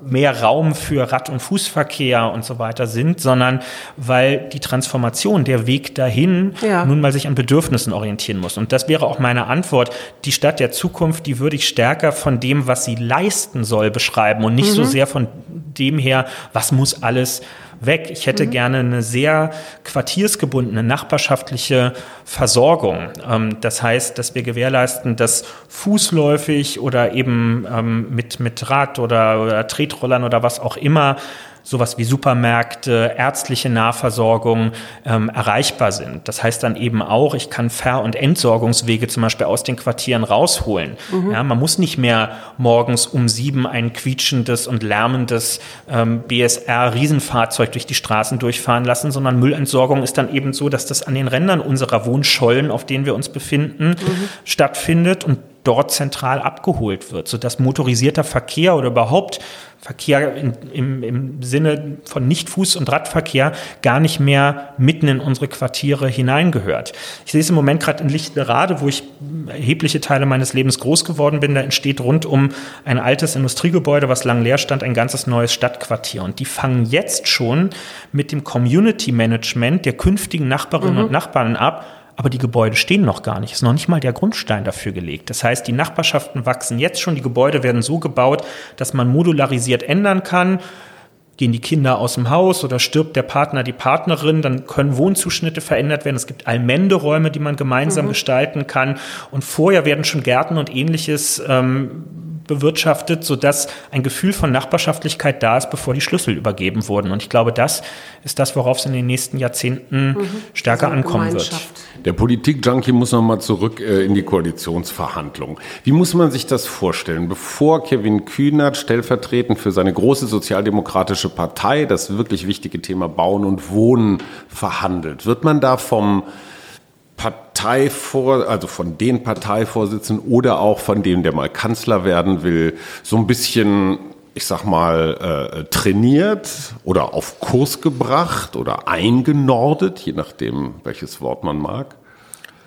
mehr Raum für Rad- und Fußverkehr und so weiter sind, sondern weil die Transformation, der Weg dahin ja. nun mal sich an Bedürfnissen orientieren muss. Und das wäre auch meine Antwort. Die Stadt der Zukunft, die würde ich stärker von dem, was sie leisten soll, beschreiben und nicht mhm. so sehr von dem her, was muss alles weg. Ich hätte mhm. gerne eine sehr quartiersgebundene, nachbarschaftliche Versorgung. Ähm, das heißt, dass wir gewährleisten, dass fußläufig oder eben ähm, mit, mit Rad oder, oder Tretrollern oder was auch immer sowas wie Supermärkte, ärztliche Nahversorgung ähm, erreichbar sind. Das heißt dann eben auch, ich kann Ver- und Entsorgungswege zum Beispiel aus den Quartieren rausholen. Mhm. Ja, man muss nicht mehr morgens um sieben ein quietschendes und lärmendes ähm, BSR-Riesenfahrzeug durch die Straßen durchfahren lassen, sondern Müllentsorgung ist dann eben so, dass das an den Rändern unserer Wohnschollen, auf denen wir uns befinden, mhm. stattfindet und dort zentral abgeholt wird, sodass motorisierter Verkehr oder überhaupt Verkehr in, im, im Sinne von Nicht-Fuß- und Radverkehr gar nicht mehr mitten in unsere Quartiere hineingehört. Ich sehe es im Moment gerade in Lichtenrade, wo ich erhebliche Teile meines Lebens groß geworden bin. Da entsteht rund um ein altes Industriegebäude, was lang leer stand, ein ganzes neues Stadtquartier. Und die fangen jetzt schon mit dem Community Management der künftigen Nachbarinnen mhm. und Nachbarn ab, aber die Gebäude stehen noch gar nicht. Ist noch nicht mal der Grundstein dafür gelegt. Das heißt, die Nachbarschaften wachsen jetzt schon, die Gebäude werden so gebaut, dass man modularisiert ändern kann gehen die Kinder aus dem Haus oder stirbt der Partner, die Partnerin, dann können Wohnzuschnitte verändert werden. Es gibt Allmenderäume, die man gemeinsam mhm. gestalten kann. Und vorher werden schon Gärten und ähnliches ähm, bewirtschaftet, sodass ein Gefühl von Nachbarschaftlichkeit da ist, bevor die Schlüssel übergeben wurden. Und ich glaube, das ist das, worauf es in den nächsten Jahrzehnten mhm. stärker ankommen wird. Der Politik-Junkie muss nochmal zurück äh, in die Koalitionsverhandlungen. Wie muss man sich das vorstellen? Bevor Kevin Kühnert stellvertretend für seine große sozialdemokratische Partei das wirklich wichtige Thema Bauen und Wohnen verhandelt, wird man da vom Parteivor, also von den Parteivorsitzenden oder auch von dem, der mal Kanzler werden will, so ein bisschen, ich sag mal, äh, trainiert oder auf Kurs gebracht oder eingenordet, je nachdem, welches Wort man mag?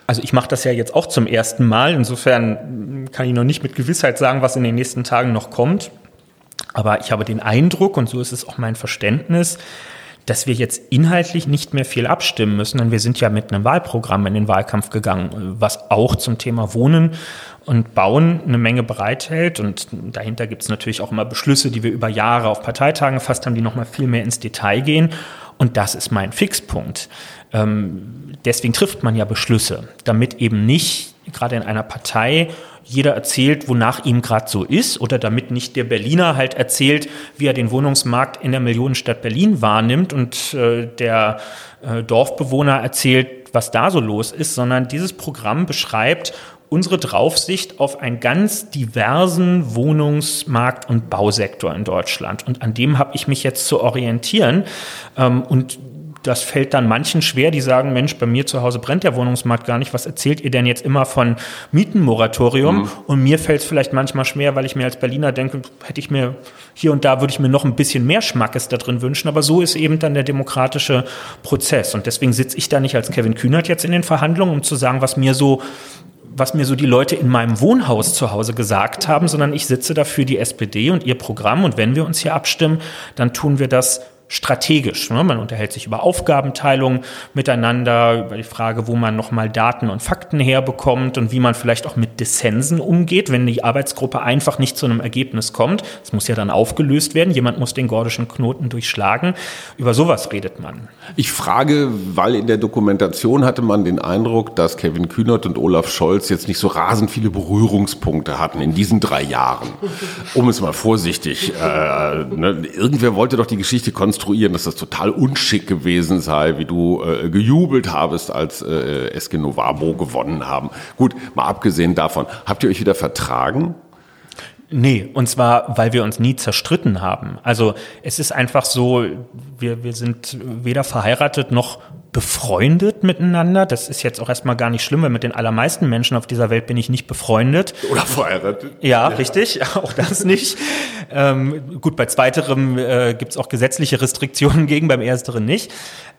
Also ich mache das ja jetzt auch zum ersten Mal. Insofern kann ich noch nicht mit Gewissheit sagen, was in den nächsten Tagen noch kommt. Aber ich habe den Eindruck, und so ist es auch mein Verständnis, dass wir jetzt inhaltlich nicht mehr viel abstimmen müssen, denn wir sind ja mit einem Wahlprogramm in den Wahlkampf gegangen, was auch zum Thema Wohnen und Bauen eine Menge bereithält. Und dahinter gibt es natürlich auch immer Beschlüsse, die wir über Jahre auf Parteitagen gefasst haben, die nochmal viel mehr ins Detail gehen. Und das ist mein Fixpunkt. Ähm, deswegen trifft man ja Beschlüsse, damit eben nicht gerade in einer Partei jeder erzählt, wonach ihm gerade so ist, oder damit nicht der Berliner halt erzählt, wie er den Wohnungsmarkt in der Millionenstadt Berlin wahrnimmt und äh, der äh, Dorfbewohner erzählt, was da so los ist, sondern dieses Programm beschreibt unsere Draufsicht auf einen ganz diversen Wohnungsmarkt- und Bausektor in Deutschland. Und an dem habe ich mich jetzt zu orientieren. Ähm, und das fällt dann manchen schwer, die sagen, Mensch, bei mir zu Hause brennt der Wohnungsmarkt gar nicht. Was erzählt ihr denn jetzt immer von Mietenmoratorium? Mhm. Und mir fällt es vielleicht manchmal schwer, weil ich mir als Berliner denke, hätte ich mir hier und da würde ich mir noch ein bisschen mehr Schmackes da drin wünschen. Aber so ist eben dann der demokratische Prozess. Und deswegen sitze ich da nicht als Kevin Kühnert jetzt in den Verhandlungen, um zu sagen, was mir so was mir so die Leute in meinem Wohnhaus zu Hause gesagt haben, sondern ich sitze dafür die SPD und ihr Programm. Und wenn wir uns hier abstimmen, dann tun wir das strategisch. Ne? Man unterhält sich über Aufgabenteilung miteinander, über die Frage, wo man nochmal Daten und Fakten herbekommt und wie man vielleicht auch mit Dissensen umgeht, wenn die Arbeitsgruppe einfach nicht zu einem Ergebnis kommt. Es muss ja dann aufgelöst werden. Jemand muss den gordischen Knoten durchschlagen. Über sowas redet man. Ich frage, weil in der Dokumentation hatte man den Eindruck, dass Kevin Kühnert und Olaf Scholz jetzt nicht so rasend viele Berührungspunkte hatten in diesen drei Jahren. Um es mal vorsichtig. Äh, ne? Irgendwer wollte doch die Geschichte konstruieren konstruieren, dass das total unschick gewesen sei, wie du äh, gejubelt habest, als äh, Eske Novabo gewonnen haben. Gut, mal abgesehen davon, habt ihr euch wieder vertragen? Nee, und zwar, weil wir uns nie zerstritten haben. Also es ist einfach so, wir, wir sind weder verheiratet noch befreundet miteinander. Das ist jetzt auch erstmal gar nicht schlimm, weil mit den allermeisten Menschen auf dieser Welt bin ich nicht befreundet. Oder verheiratet. Ja, ja. richtig, auch das nicht. ähm, gut, bei zweiterem äh, gibt es auch gesetzliche Restriktionen gegen, beim ersteren nicht.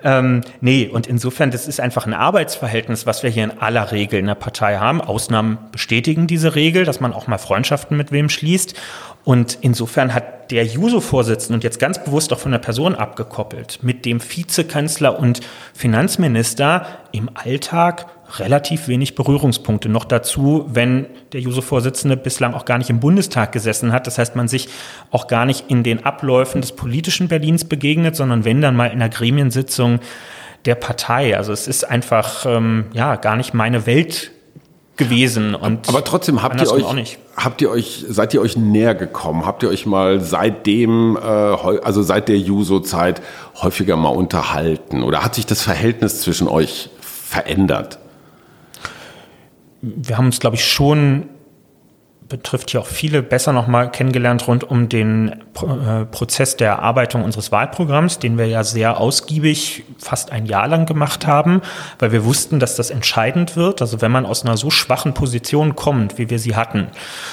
Ähm, nee, und insofern, das ist einfach ein Arbeitsverhältnis, was wir hier in aller Regel in der Partei haben. Ausnahmen bestätigen diese Regel, dass man auch mal Freundschaften mit wem schließt. Und insofern hat der Juso-Vorsitzende und jetzt ganz bewusst auch von der Person abgekoppelt, mit dem Vizekanzler und Finanzminister im Alltag relativ wenig Berührungspunkte. Noch dazu, wenn der Juso-Vorsitzende bislang auch gar nicht im Bundestag gesessen hat. Das heißt, man sich auch gar nicht in den Abläufen des politischen Berlins begegnet, sondern wenn dann mal in einer Gremiensitzung der Partei. Also es ist einfach ähm, ja gar nicht meine Welt gewesen. Und Aber trotzdem habt ihr euch, habt ihr euch, seid ihr euch näher gekommen? Habt ihr euch mal seitdem, äh, also seit der Juso-Zeit häufiger mal unterhalten? Oder hat sich das Verhältnis zwischen euch verändert? Wir haben uns, glaube ich, schon betrifft hier auch viele besser nochmal kennengelernt rund um den äh, Prozess der Erarbeitung unseres Wahlprogramms, den wir ja sehr ausgiebig fast ein Jahr lang gemacht haben, weil wir wussten, dass das entscheidend wird. Also wenn man aus einer so schwachen Position kommt, wie wir sie hatten,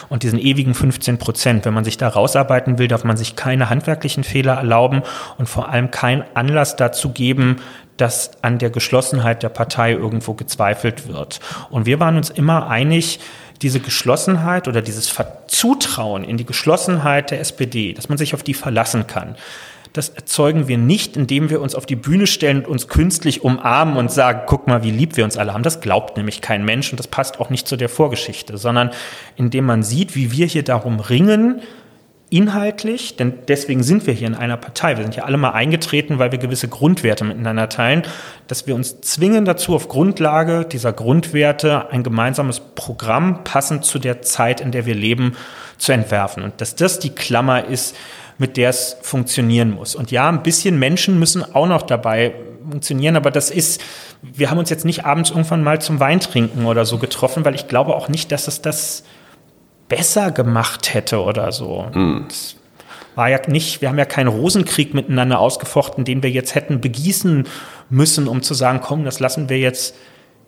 und diesen ewigen 15 Prozent, wenn man sich da rausarbeiten will, darf man sich keine handwerklichen Fehler erlauben und vor allem keinen Anlass dazu geben, dass an der Geschlossenheit der Partei irgendwo gezweifelt wird. Und wir waren uns immer einig, diese Geschlossenheit oder dieses Verzutrauen in die Geschlossenheit der SPD, dass man sich auf die verlassen kann, das erzeugen wir nicht, indem wir uns auf die Bühne stellen und uns künstlich umarmen und sagen, guck mal, wie lieb wir uns alle haben. Das glaubt nämlich kein Mensch und das passt auch nicht zu der Vorgeschichte, sondern indem man sieht, wie wir hier darum ringen, inhaltlich, denn deswegen sind wir hier in einer Partei. Wir sind ja alle mal eingetreten, weil wir gewisse Grundwerte miteinander teilen, dass wir uns zwingen dazu, auf Grundlage dieser Grundwerte ein gemeinsames Programm passend zu der Zeit, in der wir leben, zu entwerfen. Und dass das die Klammer ist, mit der es funktionieren muss. Und ja, ein bisschen Menschen müssen auch noch dabei funktionieren, aber das ist, wir haben uns jetzt nicht abends irgendwann mal zum Weintrinken oder so getroffen, weil ich glaube auch nicht, dass es das besser gemacht hätte oder so. Mhm. war ja nicht, wir haben ja keinen Rosenkrieg miteinander ausgefochten, den wir jetzt hätten begießen müssen, um zu sagen, komm, das lassen wir jetzt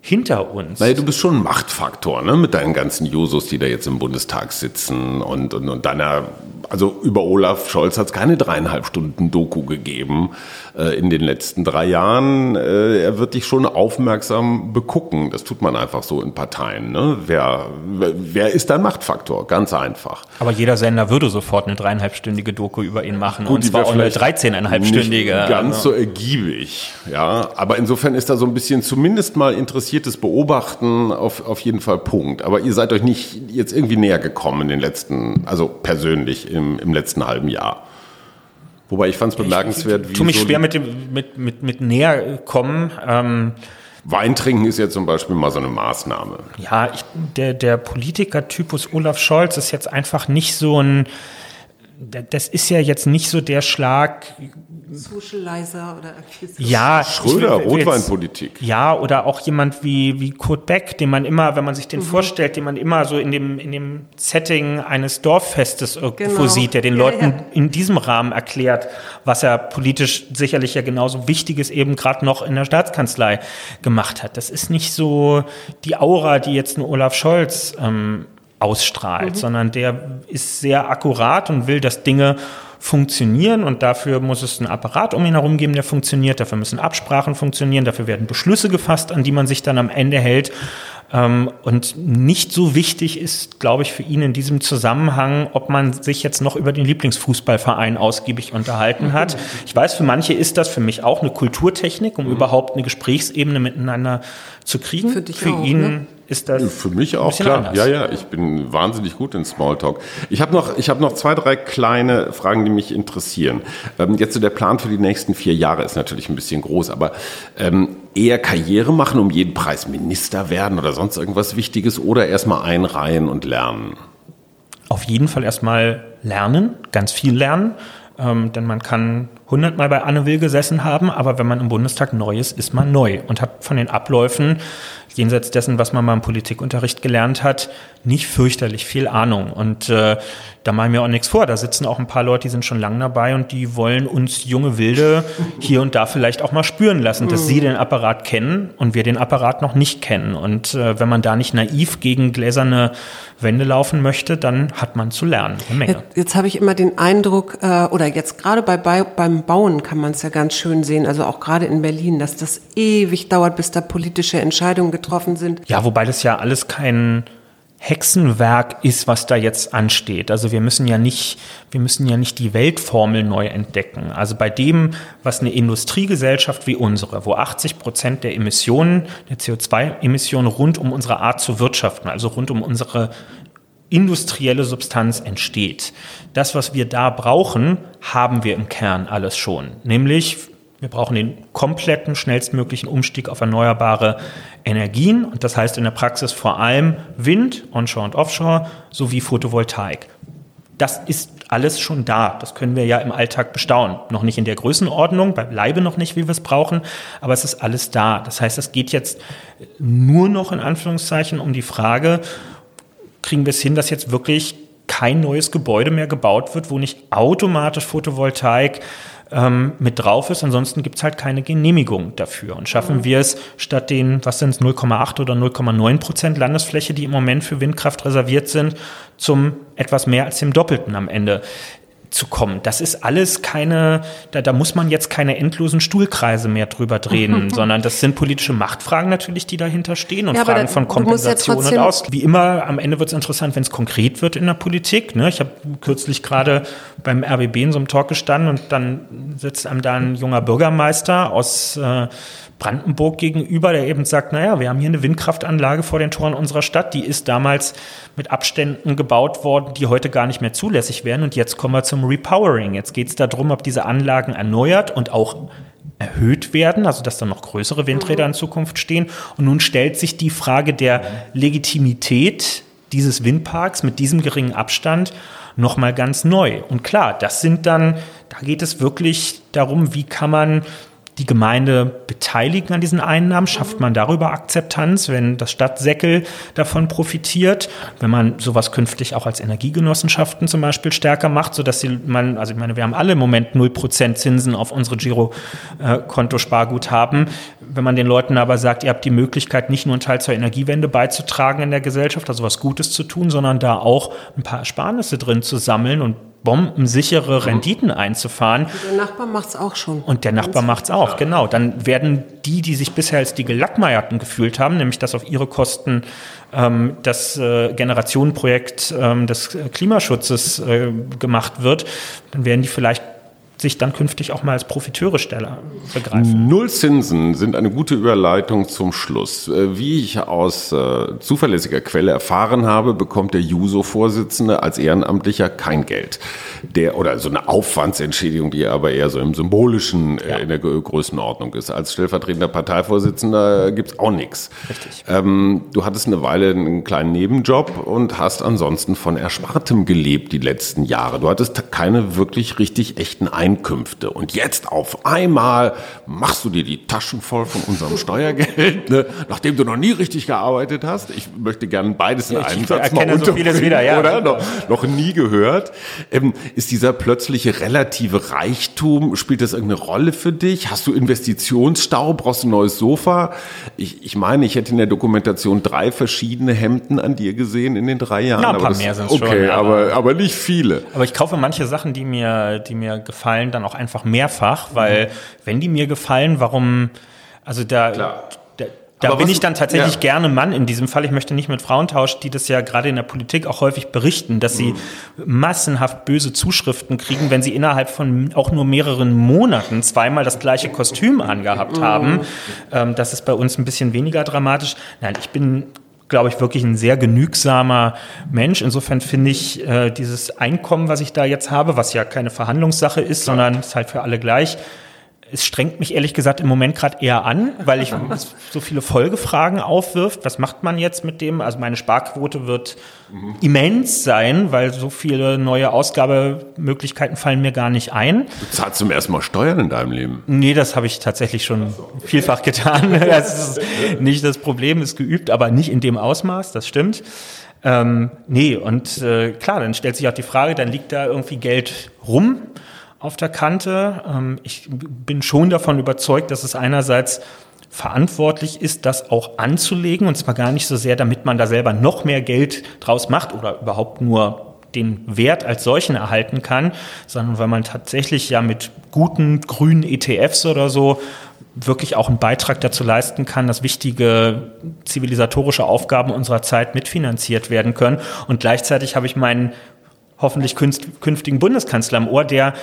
hinter uns. Naja, du bist schon ein Machtfaktor, ne? Mit deinen ganzen Jusos, die da jetzt im Bundestag sitzen und, und, und deiner also über Olaf Scholz hat es keine dreieinhalb Stunden Doku gegeben in den letzten drei Jahren. Äh, er wird dich schon aufmerksam begucken. Das tut man einfach so in Parteien. Ne? Wer, wer ist dein Machtfaktor? Ganz einfach. Aber jeder Sender würde sofort eine dreieinhalbstündige Doku über ihn machen. Gut, und zwar auch eine 13,5-stündige. Ganz also. so ergiebig. Ja, aber insofern ist da so ein bisschen zumindest mal interessiertes Beobachten auf, auf jeden Fall Punkt. Aber ihr seid euch nicht jetzt irgendwie näher gekommen in den letzten, also persönlich im, im letzten halben Jahr. Wobei ich fand es bemerkenswert, wie. Tu mich so schwer mit dem mit, mit, mit näher kommen. Ähm, Wein trinken ist jetzt zum Beispiel mal so eine Maßnahme. Ja, ich, der, der Politiker-Typus Olaf Scholz ist jetzt einfach nicht so ein. Das ist ja jetzt nicht so der Schlag Socializer oder Ja, Schröder, Rotweinpolitik. Ja, oder auch jemand wie, wie Kurt Beck, den man immer, wenn man sich den mhm. vorstellt, den man immer so in dem, in dem Setting eines Dorffestes irgendwo genau. sieht, der den ja, Leuten ja. in diesem Rahmen erklärt, was er politisch sicherlich ja genauso Wichtiges eben gerade noch in der Staatskanzlei gemacht hat. Das ist nicht so die Aura, die jetzt ein Olaf Scholz ähm, ausstrahlt, mhm. sondern der ist sehr akkurat und will, dass Dinge funktionieren und dafür muss es einen Apparat um ihn herum geben, der funktioniert, dafür müssen Absprachen funktionieren, dafür werden Beschlüsse gefasst, an die man sich dann am Ende hält. Ähm, und nicht so wichtig ist, glaube ich, für ihn in diesem Zusammenhang, ob man sich jetzt noch über den Lieblingsfußballverein ausgiebig unterhalten hat. Ich weiß, für manche ist das für mich auch eine Kulturtechnik, um mhm. überhaupt eine Gesprächsebene miteinander zu kriegen. Für, dich für auch, ihn ne? Ist das für mich auch klar. Anders. Ja, ja, ich bin wahnsinnig gut in Smalltalk. Ich habe noch, ich habe noch zwei, drei kleine Fragen, die mich interessieren. Ähm, jetzt so der Plan für die nächsten vier Jahre ist natürlich ein bisschen groß, aber ähm, eher Karriere machen, um jeden Preis Minister werden oder sonst irgendwas Wichtiges oder erstmal einreihen und lernen? Auf jeden Fall erstmal lernen, ganz viel lernen, ähm, denn man kann hundertmal bei Anne Will gesessen haben, aber wenn man im Bundestag neu ist, ist man neu und hat von den Abläufen jenseits dessen, was man mal im Politikunterricht gelernt hat, nicht fürchterlich viel Ahnung. Und äh, da machen wir auch nichts vor. Da sitzen auch ein paar Leute, die sind schon lange dabei und die wollen uns junge Wilde hier und da vielleicht auch mal spüren lassen, dass sie den Apparat kennen und wir den Apparat noch nicht kennen. Und äh, wenn man da nicht naiv gegen gläserne Wände laufen möchte, dann hat man zu lernen. Eine Menge. Jetzt, jetzt habe ich immer den Eindruck, äh, oder jetzt gerade bei, bei, beim Bauen kann man es ja ganz schön sehen, also auch gerade in Berlin, dass das ewig dauert, bis da politische Entscheidungen getroffen sind. Ja, wobei das ja alles kein Hexenwerk ist, was da jetzt ansteht. Also wir müssen ja nicht, wir müssen ja nicht die Weltformel neu entdecken. Also bei dem, was eine Industriegesellschaft wie unsere, wo 80 Prozent der Emissionen, der CO2-Emissionen rund um unsere Art zu wirtschaften, also rund um unsere industrielle Substanz entsteht. Das, was wir da brauchen, haben wir im Kern alles schon. Nämlich wir brauchen den kompletten, schnellstmöglichen Umstieg auf erneuerbare Energien und das heißt in der Praxis vor allem Wind, Onshore und Offshore sowie Photovoltaik. Das ist alles schon da. Das können wir ja im Alltag bestaunen. Noch nicht in der Größenordnung, beileibe noch nicht, wie wir es brauchen, aber es ist alles da. Das heißt, es geht jetzt nur noch in Anführungszeichen um die Frage, kriegen wir es hin, dass jetzt wirklich kein neues Gebäude mehr gebaut wird, wo nicht automatisch Photovoltaik ähm, mit drauf ist. Ansonsten gibt es halt keine Genehmigung dafür. Und schaffen mhm. wir es statt den, was sind es, 0,8 oder 0,9 Prozent Landesfläche, die im Moment für Windkraft reserviert sind, zum etwas mehr als dem Doppelten am Ende. Zu kommen. Das ist alles keine, da, da muss man jetzt keine endlosen Stuhlkreise mehr drüber drehen, sondern das sind politische Machtfragen natürlich, die dahinter stehen und ja, Fragen da, von Kompensation ja und aus. Wie immer, am Ende wird es interessant, wenn es konkret wird in der Politik. Ne? Ich habe kürzlich gerade beim RBB in so einem Talk gestanden und dann sitzt einem da ein junger Bürgermeister aus äh, Brandenburg gegenüber, der eben sagt, naja, wir haben hier eine Windkraftanlage vor den Toren unserer Stadt, die ist damals mit Abständen gebaut worden, die heute gar nicht mehr zulässig wären. Und jetzt kommen wir zum Repowering. Jetzt geht es darum, ob diese Anlagen erneuert und auch erhöht werden, also dass da noch größere Windräder in Zukunft stehen. Und nun stellt sich die Frage der Legitimität dieses Windparks mit diesem geringen Abstand nochmal ganz neu. Und klar, das sind dann, da geht es wirklich darum, wie kann man die Gemeinde beteiligen an diesen Einnahmen? Schafft man darüber Akzeptanz, wenn das Stadtsäckel davon profitiert? Wenn man sowas künftig auch als Energiegenossenschaften zum Beispiel stärker macht, sodass sie, man, also ich meine, wir haben alle im Moment 0% Zinsen auf unsere Girokonto-Sparguthaben. Wenn man den Leuten aber sagt, ihr habt die Möglichkeit, nicht nur einen Teil zur Energiewende beizutragen in der Gesellschaft, also was Gutes zu tun, sondern da auch ein paar Ersparnisse drin zu sammeln und bombensichere Renditen einzufahren. Und der Nachbar macht es auch schon. Und der Nachbar macht es auch, genau. Dann werden die, die sich bisher als die Gelackmeierten gefühlt haben, nämlich dass auf ihre Kosten ähm, das äh, Generationenprojekt ähm, des Klimaschutzes äh, gemacht wird, dann werden die vielleicht sich dann künftig auch mal als Profiteure Stelle begreifen. Nullzinsen sind eine gute Überleitung zum Schluss. Äh, wie ich aus äh, zuverlässiger Quelle erfahren habe, bekommt der Juso-Vorsitzende als Ehrenamtlicher kein Geld. Der, oder so eine Aufwandsentschädigung, die aber eher so im symbolischen äh, ja. in der Größenordnung ist. Als stellvertretender Parteivorsitzender gibt's auch nichts. Richtig. Ähm, du hattest eine Weile einen kleinen Nebenjob und hast ansonsten von Erspartem gelebt die letzten Jahre. Du hattest keine wirklich richtig echten Einnahmen Einkünfte. Und jetzt auf einmal machst du dir die Taschen voll von unserem Steuergeld, ne? nachdem du noch nie richtig gearbeitet hast. Ich möchte gerne beides in ja, einem Satz mal so vieles wieder, ja. oder? Noch, noch nie gehört. Ähm, ist dieser plötzliche relative Reichtum, spielt das irgendeine Rolle für dich? Hast du Investitionsstau? Brauchst du ein neues Sofa? Ich, ich meine, ich hätte in der Dokumentation drei verschiedene Hemden an dir gesehen in den drei Jahren. Na, ein paar das, mehr sind okay, schon. Aber, aber, aber nicht viele. Aber ich kaufe manche Sachen, die mir, die mir gefallen gefallen, dann auch einfach mehrfach, weil mhm. wenn die mir gefallen, warum, also da, Klar. da, da bin ich dann tatsächlich ja. gerne Mann in diesem Fall. Ich möchte nicht mit Frauen tauschen, die das ja gerade in der Politik auch häufig berichten, dass sie mhm. massenhaft böse Zuschriften kriegen, wenn sie innerhalb von auch nur mehreren Monaten zweimal das gleiche Kostüm angehabt mhm. haben. Ähm, das ist bei uns ein bisschen weniger dramatisch. Nein, ich bin glaube ich, wirklich ein sehr genügsamer Mensch. Insofern finde ich äh, dieses Einkommen, was ich da jetzt habe, was ja keine Verhandlungssache ist, sondern ist halt für alle gleich, es strengt mich ehrlich gesagt im Moment gerade eher an, weil ich so viele Folgefragen aufwirft. Was macht man jetzt mit dem? Also meine Sparquote wird mhm. immens sein, weil so viele neue Ausgabemöglichkeiten fallen mir gar nicht ein. Du zahlst zum ersten Mal Steuern in deinem Leben? Nee, das habe ich tatsächlich schon vielfach getan. Das ist nicht das Problem, ist geübt, aber nicht in dem Ausmaß, das stimmt. Ähm, nee, und äh, klar, dann stellt sich auch die Frage, dann liegt da irgendwie Geld rum auf der Kante. Ähm, ich bin schon davon überzeugt, dass es einerseits verantwortlich ist, das auch anzulegen, und zwar gar nicht so sehr, damit man da selber noch mehr Geld draus macht oder überhaupt nur den Wert als solchen erhalten kann, sondern weil man tatsächlich ja mit guten grünen ETFs oder so wirklich auch einen Beitrag dazu leisten kann, dass wichtige zivilisatorische Aufgaben unserer Zeit mitfinanziert werden können. Und gleichzeitig habe ich meinen hoffentlich künftigen Bundeskanzler im Ohr, der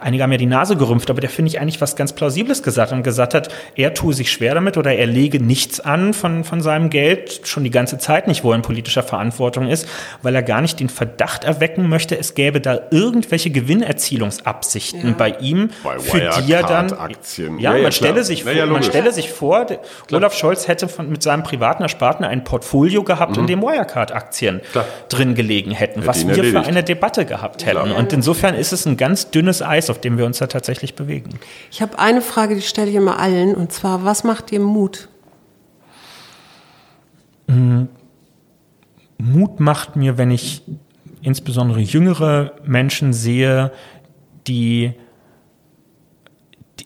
einige haben ja die Nase gerümpft, aber der finde ich eigentlich was ganz Plausibles gesagt und gesagt hat, er tue sich schwer damit oder er lege nichts an von, von seinem Geld, schon die ganze Zeit nicht, wo er in politischer Verantwortung ist, weil er gar nicht den Verdacht erwecken möchte, es gäbe da irgendwelche Gewinnerzielungsabsichten ja. bei ihm, bei für die er dann, Aktien. ja, ja, man, stelle sich, vor, man stelle sich vor, Olaf Scholz hätte von, mit seinem privaten Ersparten ein Portfolio gehabt, mhm. in dem Wirecard-Aktien drin gelegen hätten, Hätte was wir erledigt. für eine Debatte gehabt hätten. Klar. Und insofern ist es ein ganz dünnes Eis, auf dem wir uns da tatsächlich bewegen. Ich habe eine Frage, die stelle ich immer allen, und zwar, was macht dir Mut? Mhm. Mut macht mir, wenn ich insbesondere jüngere Menschen sehe, die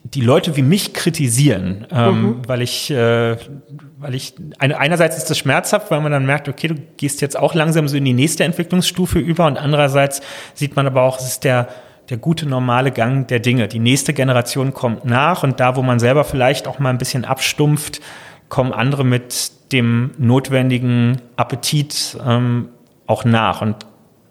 die Leute wie mich kritisieren, ähm, mhm. weil ich, äh, weil ich einerseits ist das schmerzhaft, weil man dann merkt, okay, du gehst jetzt auch langsam so in die nächste Entwicklungsstufe über und andererseits sieht man aber auch, es ist der der gute normale Gang der Dinge. Die nächste Generation kommt nach und da, wo man selber vielleicht auch mal ein bisschen abstumpft, kommen andere mit dem notwendigen Appetit ähm, auch nach und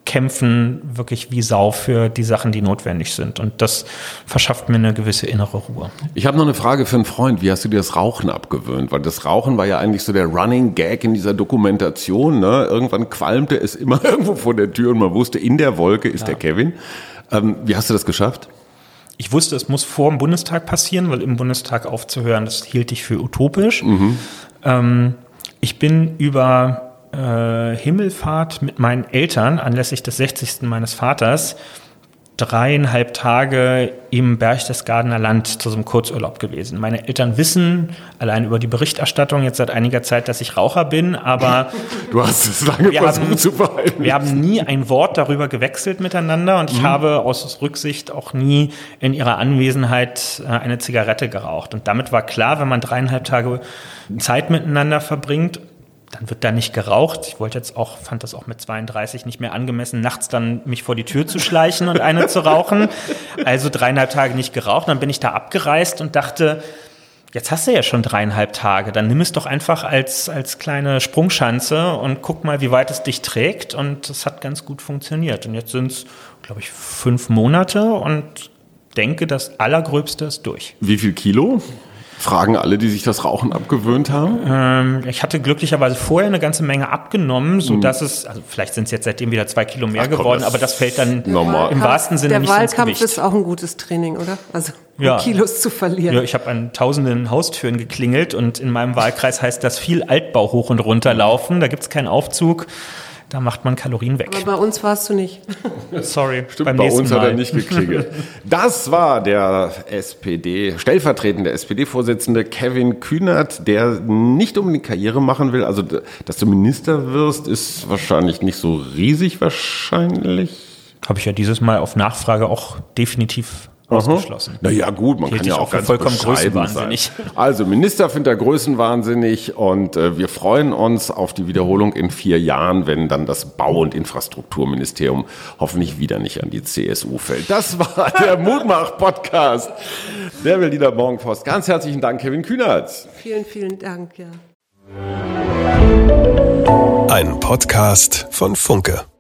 kämpfen wirklich wie Sau für die Sachen, die notwendig sind. Und das verschafft mir eine gewisse innere Ruhe. Ich habe noch eine Frage für einen Freund. Wie hast du dir das Rauchen abgewöhnt? Weil das Rauchen war ja eigentlich so der Running Gag in dieser Dokumentation. Ne? Irgendwann qualmte es immer irgendwo vor der Tür und man wusste, in der Wolke ist ja. der Kevin. Ähm, wie hast du das geschafft? Ich wusste, es muss vor dem Bundestag passieren, weil im Bundestag aufzuhören, das hielt ich für utopisch. Mhm. Ähm, ich bin über äh, Himmelfahrt mit meinen Eltern anlässlich des 60. meines Vaters dreieinhalb Tage im Berchtesgadener Land zu so einem Kurzurlaub gewesen. Meine Eltern wissen allein über die Berichterstattung jetzt seit einiger Zeit, dass ich Raucher bin, aber du hast es lange wir versucht haben, zu verhalten. Wir haben nie ein Wort darüber gewechselt miteinander und ich mhm. habe aus Rücksicht auch nie in ihrer Anwesenheit äh, eine Zigarette geraucht. Und damit war klar, wenn man dreieinhalb Tage Zeit miteinander verbringt dann wird da nicht geraucht. Ich wollte jetzt auch, fand das auch mit 32 nicht mehr angemessen, nachts dann mich vor die Tür zu schleichen und eine zu rauchen. Also dreieinhalb Tage nicht geraucht. Dann bin ich da abgereist und dachte, jetzt hast du ja schon dreieinhalb Tage, dann nimm es doch einfach als, als kleine Sprungschanze und guck mal, wie weit es dich trägt. Und es hat ganz gut funktioniert. Und jetzt sind es, glaube ich, fünf Monate und denke, das Allergröbste ist durch. Wie viel Kilo? Fragen alle, die sich das Rauchen abgewöhnt haben? Ähm, ich hatte glücklicherweise vorher eine ganze Menge abgenommen, so dass mhm. es, also vielleicht sind es jetzt seitdem wieder zwei Kilo mehr Ach, komm, geworden, aber das fällt dann normal. im wahrsten Sinne der nicht Wahlkampf ins Gewicht. ist auch ein gutes Training, oder? Also um ja. Kilos zu verlieren. Ja, ich habe an tausenden Haustüren geklingelt und in meinem Wahlkreis heißt das viel Altbau hoch und runter laufen. Da gibt es keinen Aufzug. Da macht man Kalorien weg. Aber bei uns warst du nicht. Sorry. Stimmt, bei uns Mal. hat er nicht geklingelt. Das war der SPD, stellvertretende SPD-Vorsitzende Kevin Kühnert, der nicht unbedingt Karriere machen will. Also, dass du Minister wirst, ist wahrscheinlich nicht so riesig wahrscheinlich. Habe ich ja dieses Mal auf Nachfrage auch definitiv ausgeschlossen. Naja, gut, man Hielt kann ja auch ganz vollkommen größenwahnsinnig. Sein. Also Minister findet er größenwahnsinnig und äh, wir freuen uns auf die Wiederholung in vier Jahren, wenn dann das Bau- und Infrastrukturministerium hoffentlich wieder nicht an die CSU fällt. Das war der Mutmach-Podcast der Berliner Morgenpost. Ganz herzlichen Dank, Kevin Kühnert. Vielen, vielen Dank, ja. Ein Podcast von Funke.